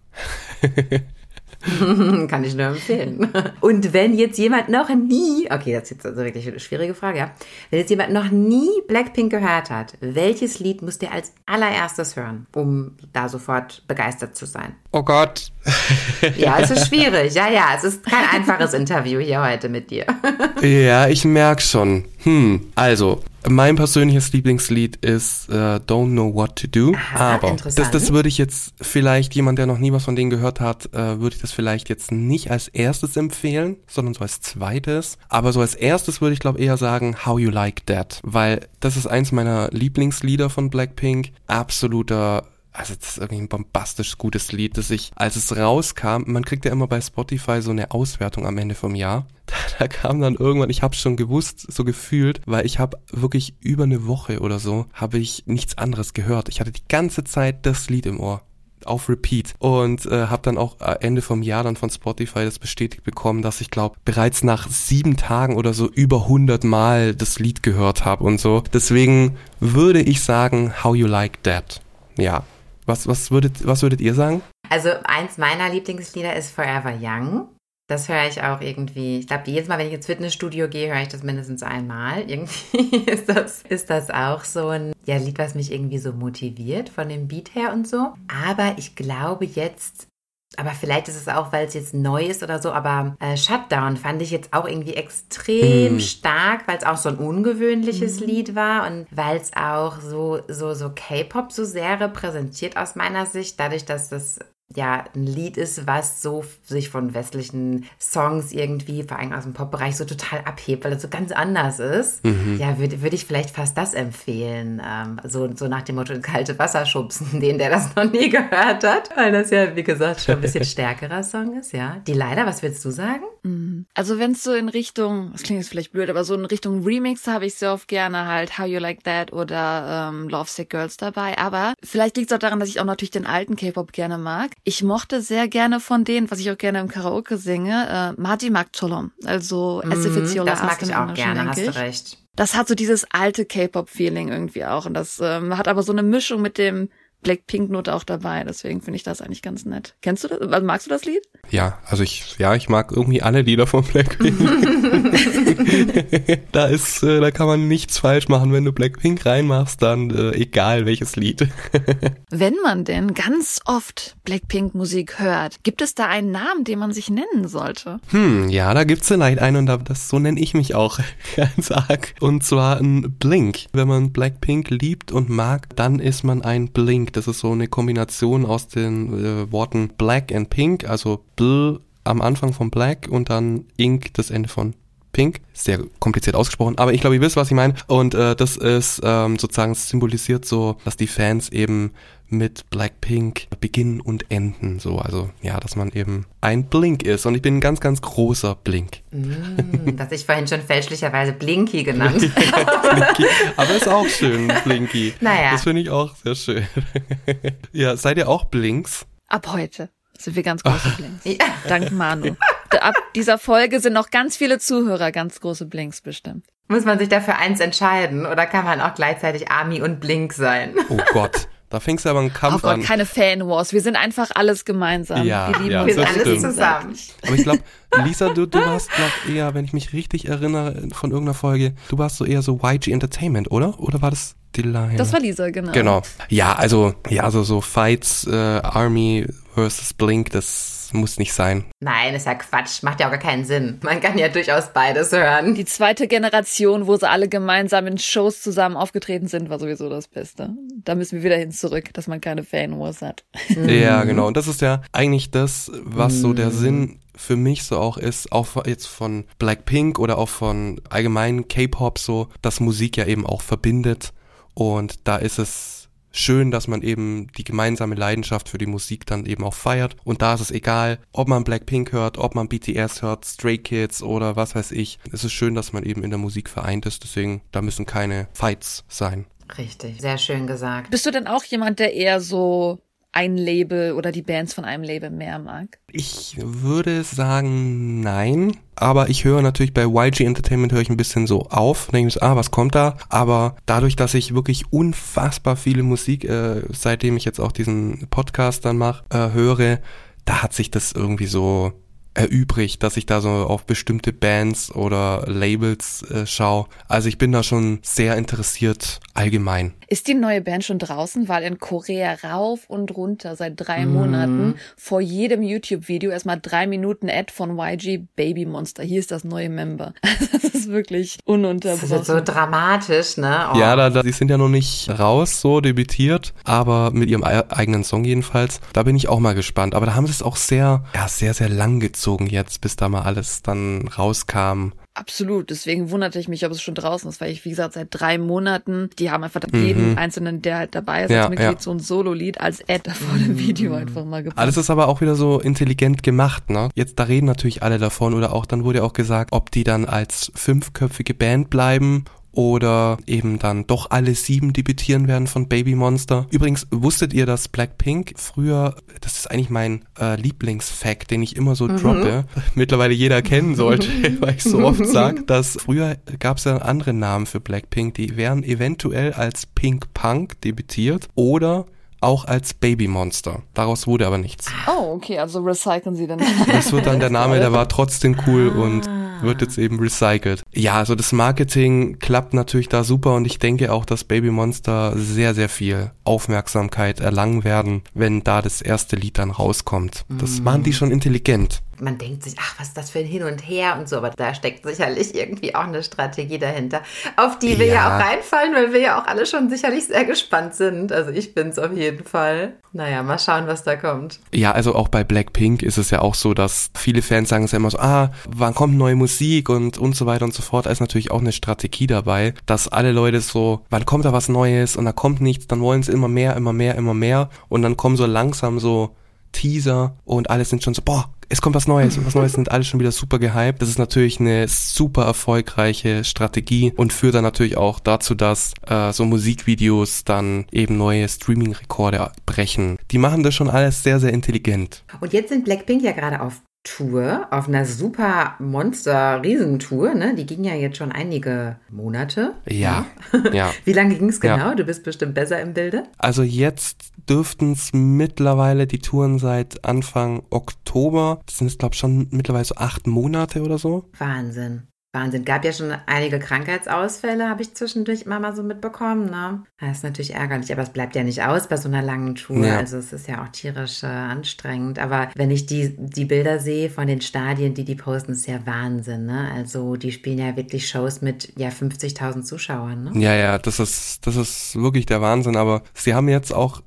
Kann ich nur empfehlen. Und wenn jetzt jemand noch nie, okay, das ist jetzt also wirklich eine schwierige Frage, ja. Wenn jetzt jemand noch nie Blackpink gehört hat, welches Lied muss der als allererstes hören, um da sofort begeistert zu sein? Oh Gott. Ja, es ist schwierig. Ja, ja, es ist kein einfaches Interview hier heute mit dir. Ja, ich merke schon. Hm, also, mein persönliches Lieblingslied ist uh, Don't Know What to Do. Aha, aber das, das würde ich jetzt vielleicht, jemand, der noch nie was von denen gehört hat, uh, würde ich das vielleicht jetzt nicht als erstes empfehlen, sondern so als zweites. Aber so als erstes würde ich glaube eher sagen How You Like That, weil das ist eins meiner Lieblingslieder von Blackpink. Absoluter also das ist irgendwie ein bombastisch gutes Lied, das ich, als es rauskam, man kriegt ja immer bei Spotify so eine Auswertung am Ende vom Jahr. Da, da kam dann irgendwann, ich habe schon gewusst, so gefühlt, weil ich habe wirklich über eine Woche oder so, habe ich nichts anderes gehört. Ich hatte die ganze Zeit das Lied im Ohr auf Repeat und äh, habe dann auch Ende vom Jahr dann von Spotify das bestätigt bekommen, dass ich glaube bereits nach sieben Tagen oder so über 100 Mal das Lied gehört habe und so. Deswegen würde ich sagen, How You Like That. Ja, was, was, würdet, was würdet ihr sagen? Also eins meiner Lieblingslieder ist Forever Young. Das höre ich auch irgendwie. Ich glaube, jedes Mal, wenn ich ins Fitnessstudio gehe, höre ich das mindestens einmal. Irgendwie ist das, ist das auch so ein ja, Lied, was mich irgendwie so motiviert von dem Beat her und so. Aber ich glaube jetzt, aber vielleicht ist es auch, weil es jetzt neu ist oder so, aber äh, Shutdown fand ich jetzt auch irgendwie extrem Mhm. stark, weil es auch so ein ungewöhnliches Lied war und weil es auch so, so, so K-Pop so sehr repräsentiert aus meiner Sicht, dadurch, dass das ja ein Lied ist, was so sich von westlichen Songs irgendwie, vor allem aus dem Pop-Bereich, so total abhebt, weil es so ganz anders ist. Mhm. Ja, würde würde ich vielleicht fast das empfehlen. Ähm, so, so nach dem Motto kalte Wasser schubsen, den, der das noch nie gehört hat. Weil das ja, wie gesagt, schon ein bisschen stärkerer Song ist, ja. Die leider, was willst du sagen? Also wenn es so in Richtung, das klingt jetzt vielleicht blöd, aber so in Richtung Remix habe ich sehr oft gerne halt How You Like That oder ähm, Love Sick Girls dabei. Aber vielleicht liegt es auch daran, dass ich auch natürlich den alten K-Pop gerne mag. Ich mochte sehr gerne von denen, was ich auch gerne im Karaoke singe, äh, Maji Magcholom. Also Your Mhm, das mag ich auch gerne, hast du recht. Das hat so dieses alte K-Pop-Feeling irgendwie auch. Und das ähm, hat aber so eine Mischung mit dem Blackpink-Note auch dabei. Deswegen finde ich das eigentlich ganz nett. Kennst du das? Also magst du das Lied? Ja, also ich, ja, ich mag irgendwie alle Lieder von Blackpink. da ist, äh, da kann man nichts falsch machen. Wenn du Blackpink reinmachst, dann äh, egal welches Lied. Wenn man denn ganz oft Blackpink-Musik hört, gibt es da einen Namen, den man sich nennen sollte? Hm, ja, da gibt's vielleicht einen und da, das, so nenne ich mich auch ganz arg. Und zwar ein Blink. Wenn man Blackpink liebt und mag, dann ist man ein Blink. Das ist so eine Kombination aus den äh, Worten Black and Pink, also Bl am Anfang von Black und dann Ink, das Ende von Pink. Sehr kompliziert ausgesprochen, aber ich glaube, ihr wisst, was ich meine. Und äh, das ist ähm, sozusagen symbolisiert so, dass die Fans eben mit Blackpink beginnen und enden. So, also ja, dass man eben ein Blink ist. Und ich bin ein ganz, ganz großer Blink. Hm, Was ich vorhin schon fälschlicherweise Blinky genannt Blinky. Aber ist auch schön, Blinky. Naja. Das finde ich auch sehr schön. ja, seid ihr auch Blinks? Ab heute sind wir ganz große Blinks. Ja. Dank Manu. Ab dieser Folge sind noch ganz viele Zuhörer ganz große Blinks bestimmt. Muss man sich dafür eins entscheiden oder kann man auch gleichzeitig Army und Blink sein? Oh Gott, da fängst du aber einen Oh Kampf Gott, an. keine Fan-Wars. Wir sind einfach alles gemeinsam. Ja, wir lieben ja, uns alles stimmt. zusammen. Aber ich glaube, Lisa, du, du warst, glaub eher, wenn ich mich richtig erinnere von irgendeiner Folge, du warst so eher so YG Entertainment, oder? Oder war das Delina? Das war Lisa, genau. Genau. Ja, also, ja, also so Fights, äh, Army versus Blink, das muss nicht sein. Nein, ist ja Quatsch. Macht ja auch gar keinen Sinn. Man kann ja durchaus beides hören. Die zweite Generation, wo sie alle gemeinsam in Shows zusammen aufgetreten sind, war sowieso das Beste. Da müssen wir wieder hin zurück, dass man keine Fan-Wars hat. Ja, genau. Und das ist ja eigentlich das, was so der Sinn für mich so auch ist, auch jetzt von Blackpink oder auch von allgemeinen K-Pop so, dass Musik ja eben auch verbindet. Und da ist es schön, dass man eben die gemeinsame Leidenschaft für die Musik dann eben auch feiert. Und da ist es egal, ob man Blackpink hört, ob man BTS hört, Stray Kids oder was weiß ich. Es ist schön, dass man eben in der Musik vereint ist. Deswegen, da müssen keine Fights sein. Richtig, sehr schön gesagt. Bist du denn auch jemand, der eher so ein Label oder die Bands von einem Label mehr mag? Ich würde sagen, nein. Aber ich höre natürlich bei YG Entertainment höre ich ein bisschen so auf. Denke ich, ah, was kommt da? Aber dadurch, dass ich wirklich unfassbar viele Musik, äh, seitdem ich jetzt auch diesen Podcast dann mache, äh, höre, da hat sich das irgendwie so erübrigt, dass ich da so auf bestimmte Bands oder Labels äh, schaue. Also ich bin da schon sehr interessiert allgemein. Ist die neue Band schon draußen? Weil in Korea rauf und runter seit drei Monaten vor jedem YouTube-Video erstmal drei Minuten Ad von YG Baby Monster. Hier ist das neue Member. Ist wirklich Das ist ununterbrochen. jetzt so dramatisch, ne? Oh. Ja, da, da, die sind ja noch nicht raus, so debütiert, aber mit ihrem ei- eigenen Song jedenfalls. Da bin ich auch mal gespannt. Aber da haben sie es auch sehr, ja, sehr, sehr lang gezogen jetzt, bis da mal alles dann rauskam. Absolut. Deswegen wunderte ich mich, ob es schon draußen ist, weil ich, wie gesagt, seit drei Monaten, die haben einfach jeden einzelnen, der halt dabei ist, Mhm. Ja, als Mitglied ja. Mhm. so ein Solo-Lied als Ad vor dem Video einfach mal gepackt. Alles ist aber auch wieder so intelligent gemacht, ne? Jetzt, da reden natürlich alle davon oder auch, dann wurde auch gesagt, ob die dann als fünfköpfige Band bleiben oder eben dann doch alle sieben debütieren werden von Baby Monster. Übrigens, wusstet ihr, dass Blackpink früher, das ist eigentlich mein äh, Lieblingsfact, den ich immer so droppe, mittlerweile jeder kennen sollte, weil ich so oft sage, dass früher gab es ja andere Namen für Blackpink, die wären eventuell als Pink Punk debütiert oder auch als Baby Monster. Daraus wurde aber nichts. oh, okay, also recyceln sie dann. Das wird dann der Name, der war trotzdem cool und wird jetzt eben recycelt. Ja, also das Marketing klappt natürlich da super und ich denke auch, dass Baby Monster sehr, sehr viel Aufmerksamkeit erlangen werden, wenn da das erste Lied dann rauskommt. Das Mhm. machen die schon intelligent. Man denkt sich, ach, was ist das für ein Hin und Her und so, aber da steckt sicherlich irgendwie auch eine Strategie dahinter, auf die wir ja, Ja. auch reinfallen, weil wir ja auch alle schon sicherlich sehr gespannt sind. Also ich bin's auf jeden Fall. Naja, mal schauen, was da kommt. Ja, also auch bei Blackpink ist es ja auch so, dass viele Fans sagen es ja immer so, ah, wann kommt neue Musik und, und so weiter und so fort. Da ist natürlich auch eine Strategie dabei, dass alle Leute so, wann kommt da was Neues und da kommt nichts, dann wollen sie immer mehr, immer mehr, immer mehr und dann kommen so langsam so Teaser und alle sind schon so, boah, es kommt was Neues und was Neues sind alle schon wieder super gehypt. Das ist natürlich eine super erfolgreiche Strategie und führt dann natürlich auch dazu, dass äh, so Musikvideos dann eben neue Streaming-Rekorde brechen. Die machen das schon alles sehr, sehr intelligent. Und jetzt sind Blackpink ja gerade auf Tour, auf einer super Monster-Riesentour, ne? Die ging ja jetzt schon einige Monate. Ja, ja. Wie lange ging es Ja. genau? Du bist bestimmt besser im Bilde. Also jetzt dürften es mittlerweile die Touren seit Anfang Oktober, das sind glaube ich schon mittlerweile so acht Monate oder so. Wahnsinn. Wahnsinn. Gab ja schon einige Krankheitsausfälle, habe ich zwischendurch immer mal so mitbekommen. Ne? Das ist natürlich ärgerlich, aber es bleibt ja nicht aus bei so einer langen Tour. Ja. Also es ist ja auch tierisch äh, anstrengend. Aber wenn ich die, die Bilder sehe von den Stadien, die die posten, ist ja Wahnsinn. Ne? Also die spielen ja wirklich Shows mit ja 50.000 Zuschauern. Ne? Ja, ja, das ist, das ist wirklich der Wahnsinn, aber sie haben jetzt auch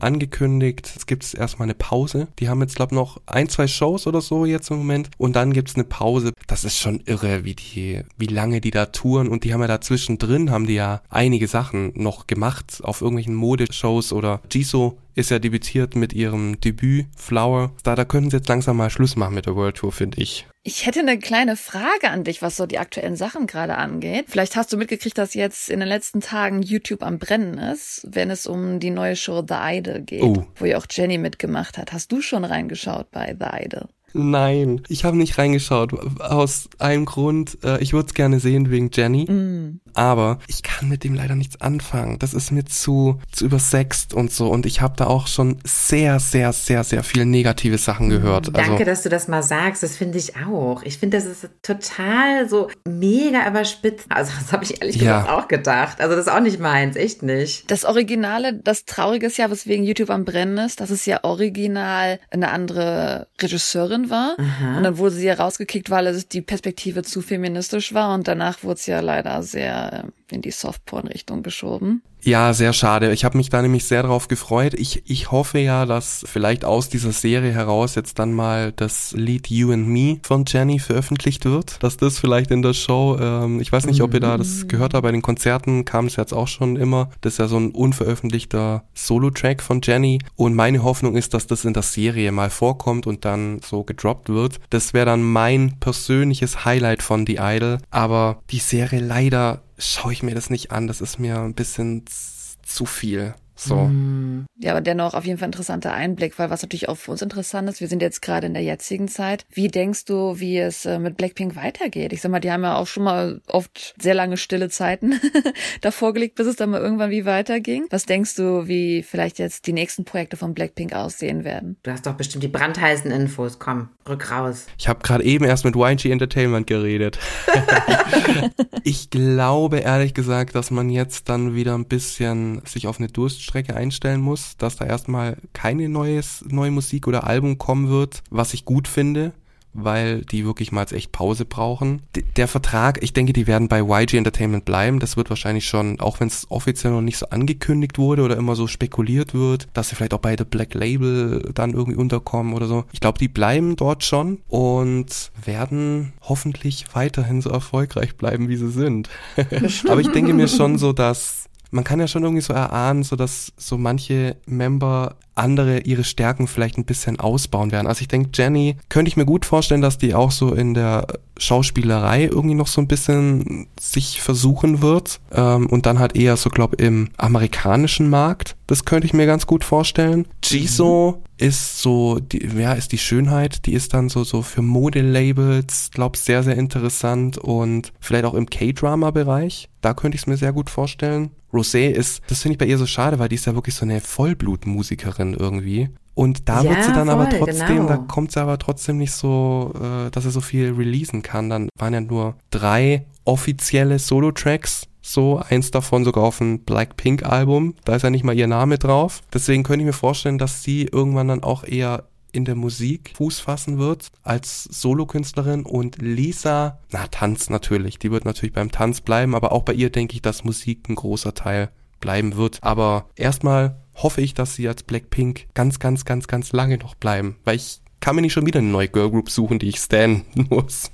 angekündigt, es gibt erstmal eine Pause. Die haben jetzt, glaube noch ein, zwei Shows oder so jetzt im Moment und dann gibt's eine Pause. Das ist schon irre, wie die, wie lange die da touren und die haben ja dazwischen drin, haben die ja einige Sachen noch gemacht auf irgendwelchen Modeshows oder Jisoo ist ja debütiert mit ihrem Debüt Flower. Da, da könnten sie jetzt langsam mal Schluss machen mit der World Tour, finde ich. Ich hätte eine kleine Frage an dich, was so die aktuellen Sachen gerade angeht. Vielleicht hast du mitgekriegt, dass jetzt in den letzten Tagen YouTube am Brennen ist, wenn es um die neue Show The Idol geht, Oh. wo ja auch Jenny mitgemacht hat. Hast du schon reingeschaut bei The Idol? Nein, ich habe nicht reingeschaut. Aus einem Grund, äh, ich würde es gerne sehen wegen Jenny, Mm. aber ich kann mit dem leider nichts anfangen. Das ist mir zu, zu übersext und so. Und ich habe da auch schon sehr, sehr, sehr, sehr viel negative Sachen gehört. Danke, also, dass du das mal sagst. Das finde ich auch. Ich finde, das ist total so mega überspitzt. Also, das habe ich ehrlich Ja. gesagt auch gedacht. Also, das ist auch nicht meins. Echt nicht. Das Originale, das Traurige ist ja, weswegen YouTube am Brennen ist, dass es ja original eine andere Regisseurin war. Aha. Und dann wurde sie ja rausgekickt, weil es die Perspektive zu feministisch war. Und danach wurde es ja leider sehr äh, in die Softporn-Richtung geschoben. ja, sehr schade. Ich habe mich da nämlich sehr drauf gefreut. Ich, ich hoffe ja, dass vielleicht aus dieser Serie heraus jetzt dann mal das Lied You and Me von Jenny veröffentlicht wird. Dass das vielleicht in der Show, ähm, ich weiß nicht, ob ihr da das gehört habt, bei den Konzerten kam es jetzt auch schon immer. Das ist ja so ein unveröffentlichter Solo-Track von Jenny. Und meine Hoffnung ist, dass das in der Serie mal vorkommt und dann so gedroppt wird. Das wäre dann mein persönliches Highlight von The Idol. Aber die Serie leider schaue ich mir das nicht an. Das ist mir ein bisschen zu viel. So. Ja, aber dennoch auf jeden Fall interessanter Einblick, weil was natürlich auch für uns interessant ist, wir sind jetzt gerade in der jetzigen Zeit. Wie denkst du, wie es äh, mit Blackpink weitergeht? Ich sag mal, die haben ja auch schon mal oft sehr lange stille Zeiten davor gelegt, bis es dann mal irgendwann wie weiterging. Was denkst du, wie vielleicht jetzt die nächsten Projekte von Blackpink aussehen werden? Du hast doch bestimmt die brandheißen Infos. Komm, rück raus. Ich habe gerade eben erst mit YG Entertainment geredet. ich glaube ehrlich gesagt, dass man jetzt dann wieder ein bisschen sich auf eine Durststrecke einstellen muss, dass da erstmal keine neues, neue Musik oder Album kommen wird, was ich gut finde weil die wirklich mal jetzt echt Pause brauchen. D der Vertrag, ich denke, die werden bei YG Entertainment bleiben. Das wird wahrscheinlich schon, auch wenn es offiziell noch nicht so angekündigt wurde oder immer so spekuliert wird, dass sie vielleicht auch bei The Black Label dann irgendwie unterkommen oder so. Ich glaube, die bleiben dort schon und werden hoffentlich weiterhin so erfolgreich bleiben, wie sie sind. Aber ich denke mir schon so, dass man kann ja schon irgendwie so erahnen, so dass so manche Member andere ihre Stärken vielleicht ein bisschen ausbauen werden. Also ich denke, Jenny könnte ich mir gut vorstellen, dass die auch so in der Schauspielerei irgendwie noch so ein bisschen sich versuchen wird ähm, und dann halt eher so, glaube im amerikanischen Markt. Das könnte ich mir ganz gut vorstellen. Jisoo ist so, die, ja, ist die Schönheit, die ist dann so, so für Modelabels, glaube sehr, sehr interessant und vielleicht auch im K-Drama-Bereich. Da könnte ich es mir sehr gut vorstellen. Rosé ist, das finde ich bei ihr so schade, weil die ist ja wirklich so eine Vollblutmusikerin. Drin irgendwie. Und da Ja, wird sie dann aber voll, trotzdem, genau. da kommt sie aber trotzdem nicht so, äh, dass sie so viel releasen kann. Dann waren ja nur drei offizielle Solo-Tracks. So, eins davon sogar auf dem Blackpink-Album. Da ist ja nicht mal ihr Name drauf. Deswegen könnte ich mir vorstellen, dass sie irgendwann dann auch eher in der Musik Fuß fassen wird als Solokünstlerin und Lisa, na Tanz natürlich, die wird natürlich beim Tanz bleiben, aber auch bei ihr denke ich, dass Musik ein großer Teil bleiben wird. Aber erstmal hoffe ich, dass sie als Blackpink ganz, ganz, ganz, ganz lange noch bleiben, weil ich kann mir nicht schon wieder eine neue Girlgroup suchen, die ich stan muss.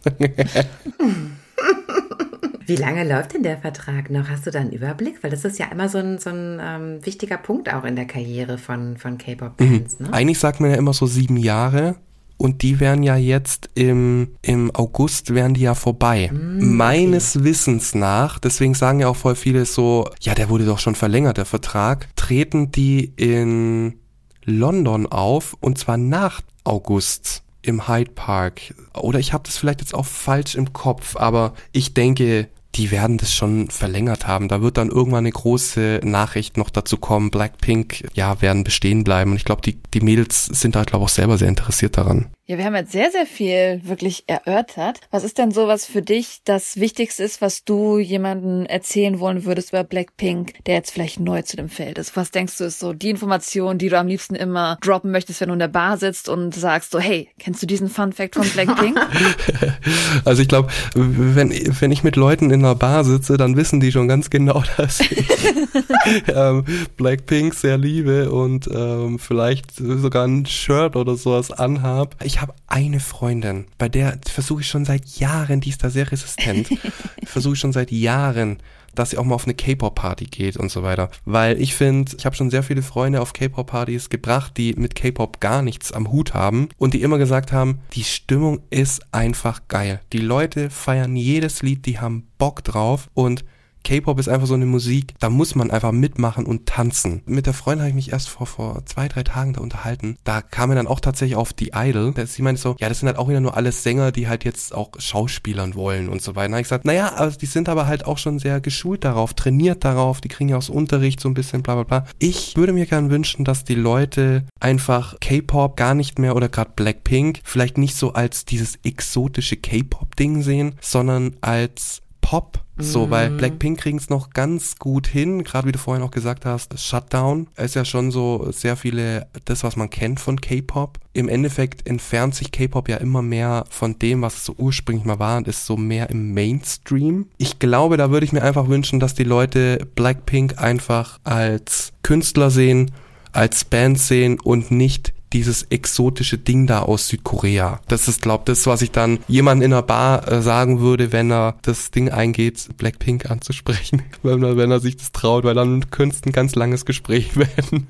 Wie lange läuft denn der Vertrag noch? Hast du da einen Überblick? Weil das ist ja immer so ein, so ein ähm, wichtiger Punkt auch in der Karriere von, von K-Pop-Bands, ne? Eigentlich sagt man ja immer so sieben Jahre. Und die wären ja jetzt im, im August wären die ja vorbei. Meines Wissens nach, deswegen sagen ja auch voll viele so, ja, der wurde doch schon verlängert, der Vertrag, treten die in London auf und zwar nach August im Hyde Park. Oder ich habe das vielleicht jetzt auch falsch im Kopf, aber ich denke, die werden das schon verlängert haben. Da wird dann irgendwann eine große Nachricht noch dazu kommen. Blackpink, ja, werden bestehen bleiben. Und ich glaube, die, die Mädels sind da, glaube ich, auch selber sehr interessiert daran. Ja, wir haben jetzt sehr, sehr viel wirklich erörtert. Was ist denn sowas für dich das Wichtigste ist, was du jemandem erzählen wollen würdest über Blackpink, der jetzt vielleicht neu zu dem Feld ist? Was denkst du ist so die Information, die du am liebsten immer droppen möchtest, wenn du in der Bar sitzt und sagst so, hey, kennst du diesen Fun Fact von Blackpink? Also ich glaube, wenn, wenn ich mit Leuten in einer Bar sitze, dann wissen die schon ganz genau, dass ich ähm, Blackpink sehr liebe und ähm, vielleicht sogar ein Shirt oder sowas anhab. Ich habe eine Freundin, bei der versuche ich schon seit Jahren, die ist da sehr resistent, versuche ich schon seit Jahren dass sie auch mal auf eine K-Pop-Party geht und so weiter. Weil ich finde, ich habe schon sehr viele Freunde auf K-Pop-Partys gebracht, die mit K-Pop gar nichts am Hut haben und die immer gesagt haben, die Stimmung ist einfach geil. Die Leute feiern jedes Lied, die haben Bock drauf und K-Pop ist einfach so eine Musik, da muss man einfach mitmachen und tanzen. Mit der Freundin habe ich mich erst vor, vor zwei, drei Tagen da unterhalten. Da kam er dann auch tatsächlich auf die Idol. Sie meinte so, ja, das sind halt auch wieder nur alles Sänger, die halt jetzt auch Schauspielern wollen und so weiter. Da habe ich gesagt, naja, also die sind aber halt auch schon sehr geschult darauf, trainiert darauf, die kriegen ja aus Unterricht so ein bisschen bla bla bla. Ich würde mir gern wünschen, dass die Leute einfach K-Pop gar nicht mehr oder gerade Blackpink vielleicht nicht so als dieses exotische K-Pop-Ding sehen, sondern als Pop. So, weil Blackpink kriegen es noch ganz gut hin, gerade wie du vorhin auch gesagt hast, Shutdown ist ja schon so sehr viele, das, was man kennt von K-Pop. Im Endeffekt entfernt sich K-Pop ja immer mehr von dem, was es so ursprünglich mal war und ist so mehr im Mainstream. Ich glaube, da würde ich mir einfach wünschen, dass die Leute Blackpink einfach als Künstler sehen, als Band sehen und nicht dieses exotische Ding da aus Südkorea. Das ist, glaube das, was ich dann jemand in einer Bar äh, sagen würde, wenn er das Ding eingeht, Blackpink anzusprechen, wenn er, wenn er sich das traut, weil dann könnte es ein ganz langes Gespräch werden.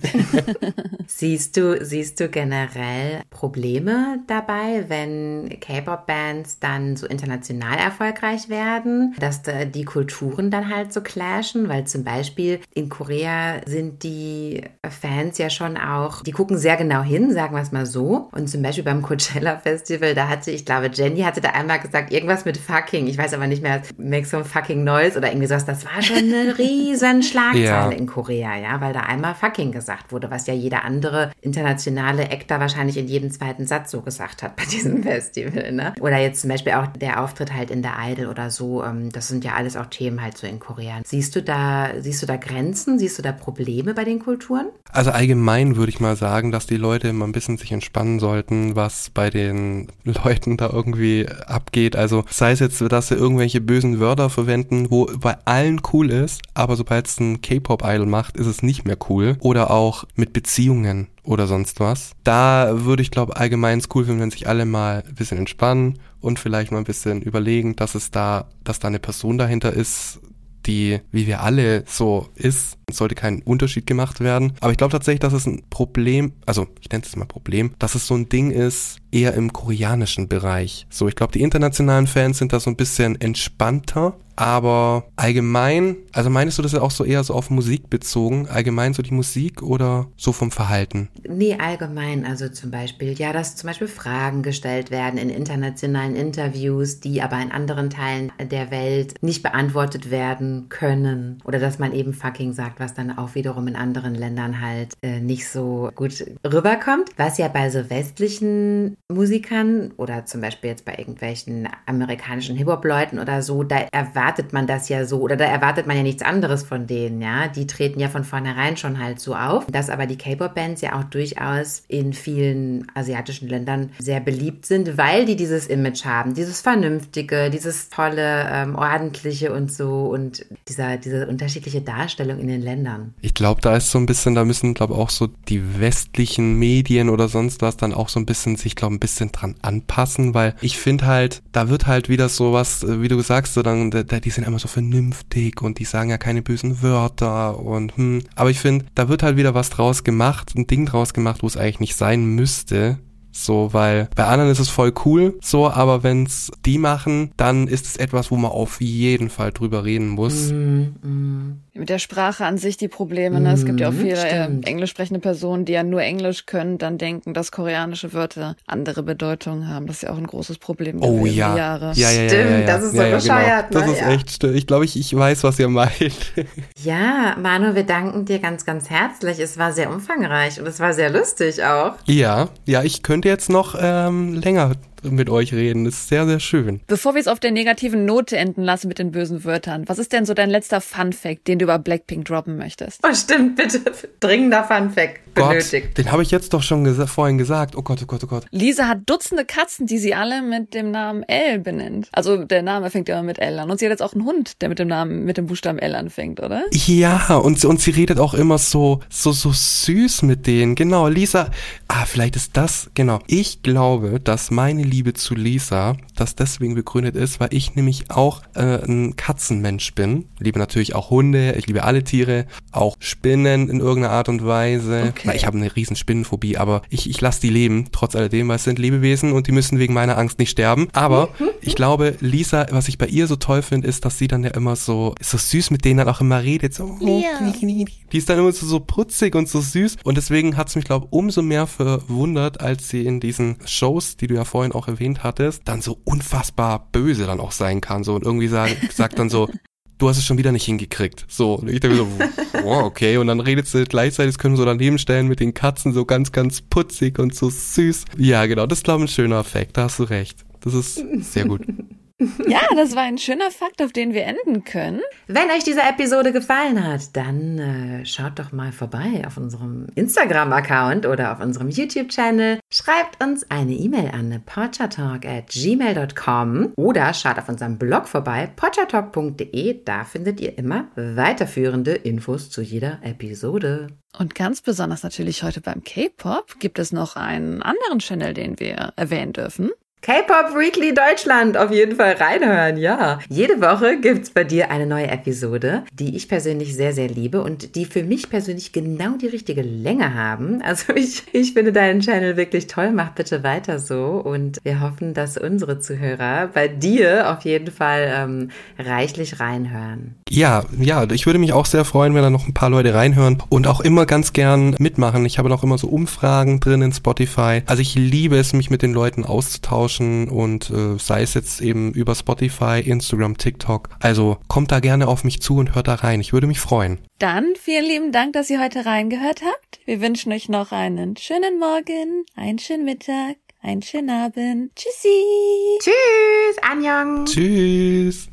Siehst du, siehst du generell Probleme dabei, wenn K-Pop-Bands dann so international erfolgreich werden, dass da die Kulturen dann halt so clashen? Weil zum Beispiel in Korea sind die Fans ja schon auch, die gucken sehr genau hin, sagen wir es mal so. Und zum Beispiel beim Coachella Festival, da hatte, ich glaube, Jenny hatte da einmal gesagt, irgendwas mit fucking, ich weiß aber nicht mehr, make some fucking noise oder irgendwie sowas. Das war schon eine riesen Schlagzeile Ja. in Korea, ja, weil da einmal fucking gesagt wurde, was ja jeder andere internationale Actor wahrscheinlich in jedem zweiten Satz so gesagt hat bei diesem Festival, ne? Oder jetzt zum Beispiel auch der Auftritt halt in der Idol oder so, ähm, das sind ja alles auch Themen halt so in Korea. Siehst du da, siehst du da Grenzen, siehst du da Probleme bei den Kulturen? Also allgemein würde ich mal sagen, dass die Leute mal ein bisschen sich entspannen sollten, was bei den Leuten da irgendwie abgeht. Also sei es jetzt, dass sie irgendwelche bösen Wörter verwenden, wo bei allen cool ist, aber sobald es ein K-Pop-Idol macht, ist es nicht mehr cool. Oder auch mit Beziehungen oder sonst was. Da würde ich glaube allgemein es cool finden, wenn sich alle mal ein bisschen entspannen und vielleicht mal ein bisschen überlegen, dass es da, dass da eine Person dahinter ist, die, wie wir alle so ist, sollte kein Unterschied gemacht werden. Aber ich glaube tatsächlich, dass es ein Problem, also ich nenne es mal Problem, dass es so ein Ding ist, eher im koreanischen Bereich. So, ich glaube, die internationalen Fans sind da so ein bisschen entspannter aber allgemein, also meinst du das ja auch so eher so auf Musik bezogen, allgemein so die Musik oder so vom Verhalten? Nee, allgemein, also zum Beispiel, ja, dass zum Beispiel Fragen gestellt werden in internationalen Interviews, die aber in anderen Teilen der Welt nicht beantwortet werden können. Oder dass man eben fucking sagt, was dann auch wiederum in anderen Ländern halt äh, nicht so gut rüberkommt, was ja bei so westlichen Musikern oder zum Beispiel jetzt bei irgendwelchen amerikanischen Hip-Hop-Leuten oder so, da erwartet man das ja so oder da erwartet man ja nichts anderes von denen, ja. Die treten ja von vornherein schon halt so auf. Dass aber die K-Pop-Bands ja auch durchaus in vielen asiatischen Ländern sehr beliebt sind, weil die dieses Image haben, dieses Vernünftige, dieses tolle, ähm, ordentliche und so und dieser, diese unterschiedliche Darstellung in den Ländern. Ich glaube, da ist so ein bisschen, da müssen, glaube auch so die westlichen Medien oder sonst was dann auch so ein bisschen sich, glaube ein bisschen dran anpassen, weil ich finde halt, da wird halt wieder so was, äh, wie du sagst, so dann, die sind immer so vernünftig und die sagen ja keine bösen Wörter und hm. Aber ich finde, da wird halt wieder was draus gemacht, ein Ding draus gemacht, wo es eigentlich nicht sein müsste. So, weil bei anderen ist es voll cool, so, aber wenn's die machen, dann ist es etwas, wo man auf jeden Fall drüber reden muss. Mm, mm mit der Sprache an sich die Probleme. Ne? Es gibt ja auch mhm, viele äh, englisch sprechende Personen, die ja nur Englisch können, dann denken, dass koreanische Wörter andere Bedeutungen haben. Das ist ja auch ein großes Problem. Oh ja. Jahre. ja. Ja, ja, Stimmt, ja, ja, das ist so bescheuert. Genau. Das ist echt stimmt. Ich glaube, ich, ich weiß, was ihr meint. ja, Manu, wir danken dir ganz, ganz herzlich. Es war sehr umfangreich und es war sehr lustig auch. Ja, ja, ich könnte jetzt noch ähm, länger mit euch reden. Das ist sehr, sehr schön. Bevor wir es auf der negativen Note enden lassen mit den bösen Wörtern, was ist denn so dein letzter Fun Fact, den du über Blackpink droppen möchtest? Oh, stimmt, bitte. Dringender Fun Fact benötigt. Gott, den habe ich jetzt doch schon gesa vorhin gesagt. Oh Gott, oh Gott, oh Gott. Lisa hat Dutzende Katzen, die sie alle mit dem Namen L benennt. Also der Name fängt ja immer mit L an. Und sie hat jetzt auch einen Hund, der mit dem Namen, mit dem Buchstaben L anfängt, oder? Ja, und, und sie redet auch immer so, so, so süß mit denen. Genau, Lisa, ah, vielleicht ist das, genau. Ich glaube, dass meine Liebe zu Lisa, das deswegen begründet ist, weil ich nämlich auch äh, ein Katzenmensch bin. Ich liebe natürlich auch Hunde, ich liebe alle Tiere, auch Spinnen in irgendeiner Art und Weise. Okay. Na, ich habe eine riesen Spinnenphobie, aber ich, ich lasse die leben, trotz alledem, weil es sind Lebewesen und die müssen wegen meiner Angst nicht sterben. Aber ich glaube, Lisa, was ich bei ihr so toll finde, ist, dass sie dann ja immer so, so süß mit denen dann auch immer redet. So, ja. Die ist dann immer so, so putzig und so süß. Und deswegen hat es mich, glaube ich, umso mehr verwundert, als sie in diesen Shows, die du ja vorhin auch erwähnt hattest, dann so unfassbar böse dann auch sein kann. So und irgendwie sagen, sagt dann so, du hast es schon wieder nicht hingekriegt. So, und ich denke so, oh, okay. Und dann redet sie gleichzeitig, das können wir so daneben stellen mit den Katzen, so ganz, ganz putzig und so süß. Ja, genau, das ist, glaube ich, ein schöner Effekt, da hast du recht. Das ist sehr gut. Ja, das war ein schöner Fakt, auf den wir enden können. Wenn euch diese Episode gefallen hat, dann äh, schaut doch mal vorbei auf unserem Instagram-Account oder auf unserem YouTube-Channel. Schreibt uns eine E-Mail an pottertalk at gmail.com oder schaut auf unserem Blog vorbei, pottertalk.de. Da findet ihr immer weiterführende Infos zu jeder Episode. Und ganz besonders natürlich heute beim K-Pop gibt es noch einen anderen Channel, den wir erwähnen dürfen. K-Pop Weekly Deutschland auf jeden Fall reinhören, ja. Jede Woche gibt's bei dir eine neue Episode, die ich persönlich sehr, sehr liebe und die für mich persönlich genau die richtige Länge haben. Also ich, ich finde deinen Channel wirklich toll. Mach bitte weiter so und wir hoffen, dass unsere Zuhörer bei dir auf jeden Fall ähm, reichlich reinhören. Ja, ja, ich würde mich auch sehr freuen, wenn da noch ein paar Leute reinhören und auch immer ganz gern mitmachen. Ich habe noch immer so Umfragen drin in Spotify. Also ich liebe es, mich mit den Leuten auszutauschen austauschen und äh, sei es jetzt eben über Spotify, Instagram, TikTok. Also kommt da gerne auf mich zu und hört da rein. Ich würde mich freuen. Dann vielen lieben Dank, dass ihr heute reingehört habt. Wir wünschen euch noch einen schönen Morgen, einen schönen Mittag, einen schönen Abend. Tschüssi. Tschüss. Anjong. Tschüss.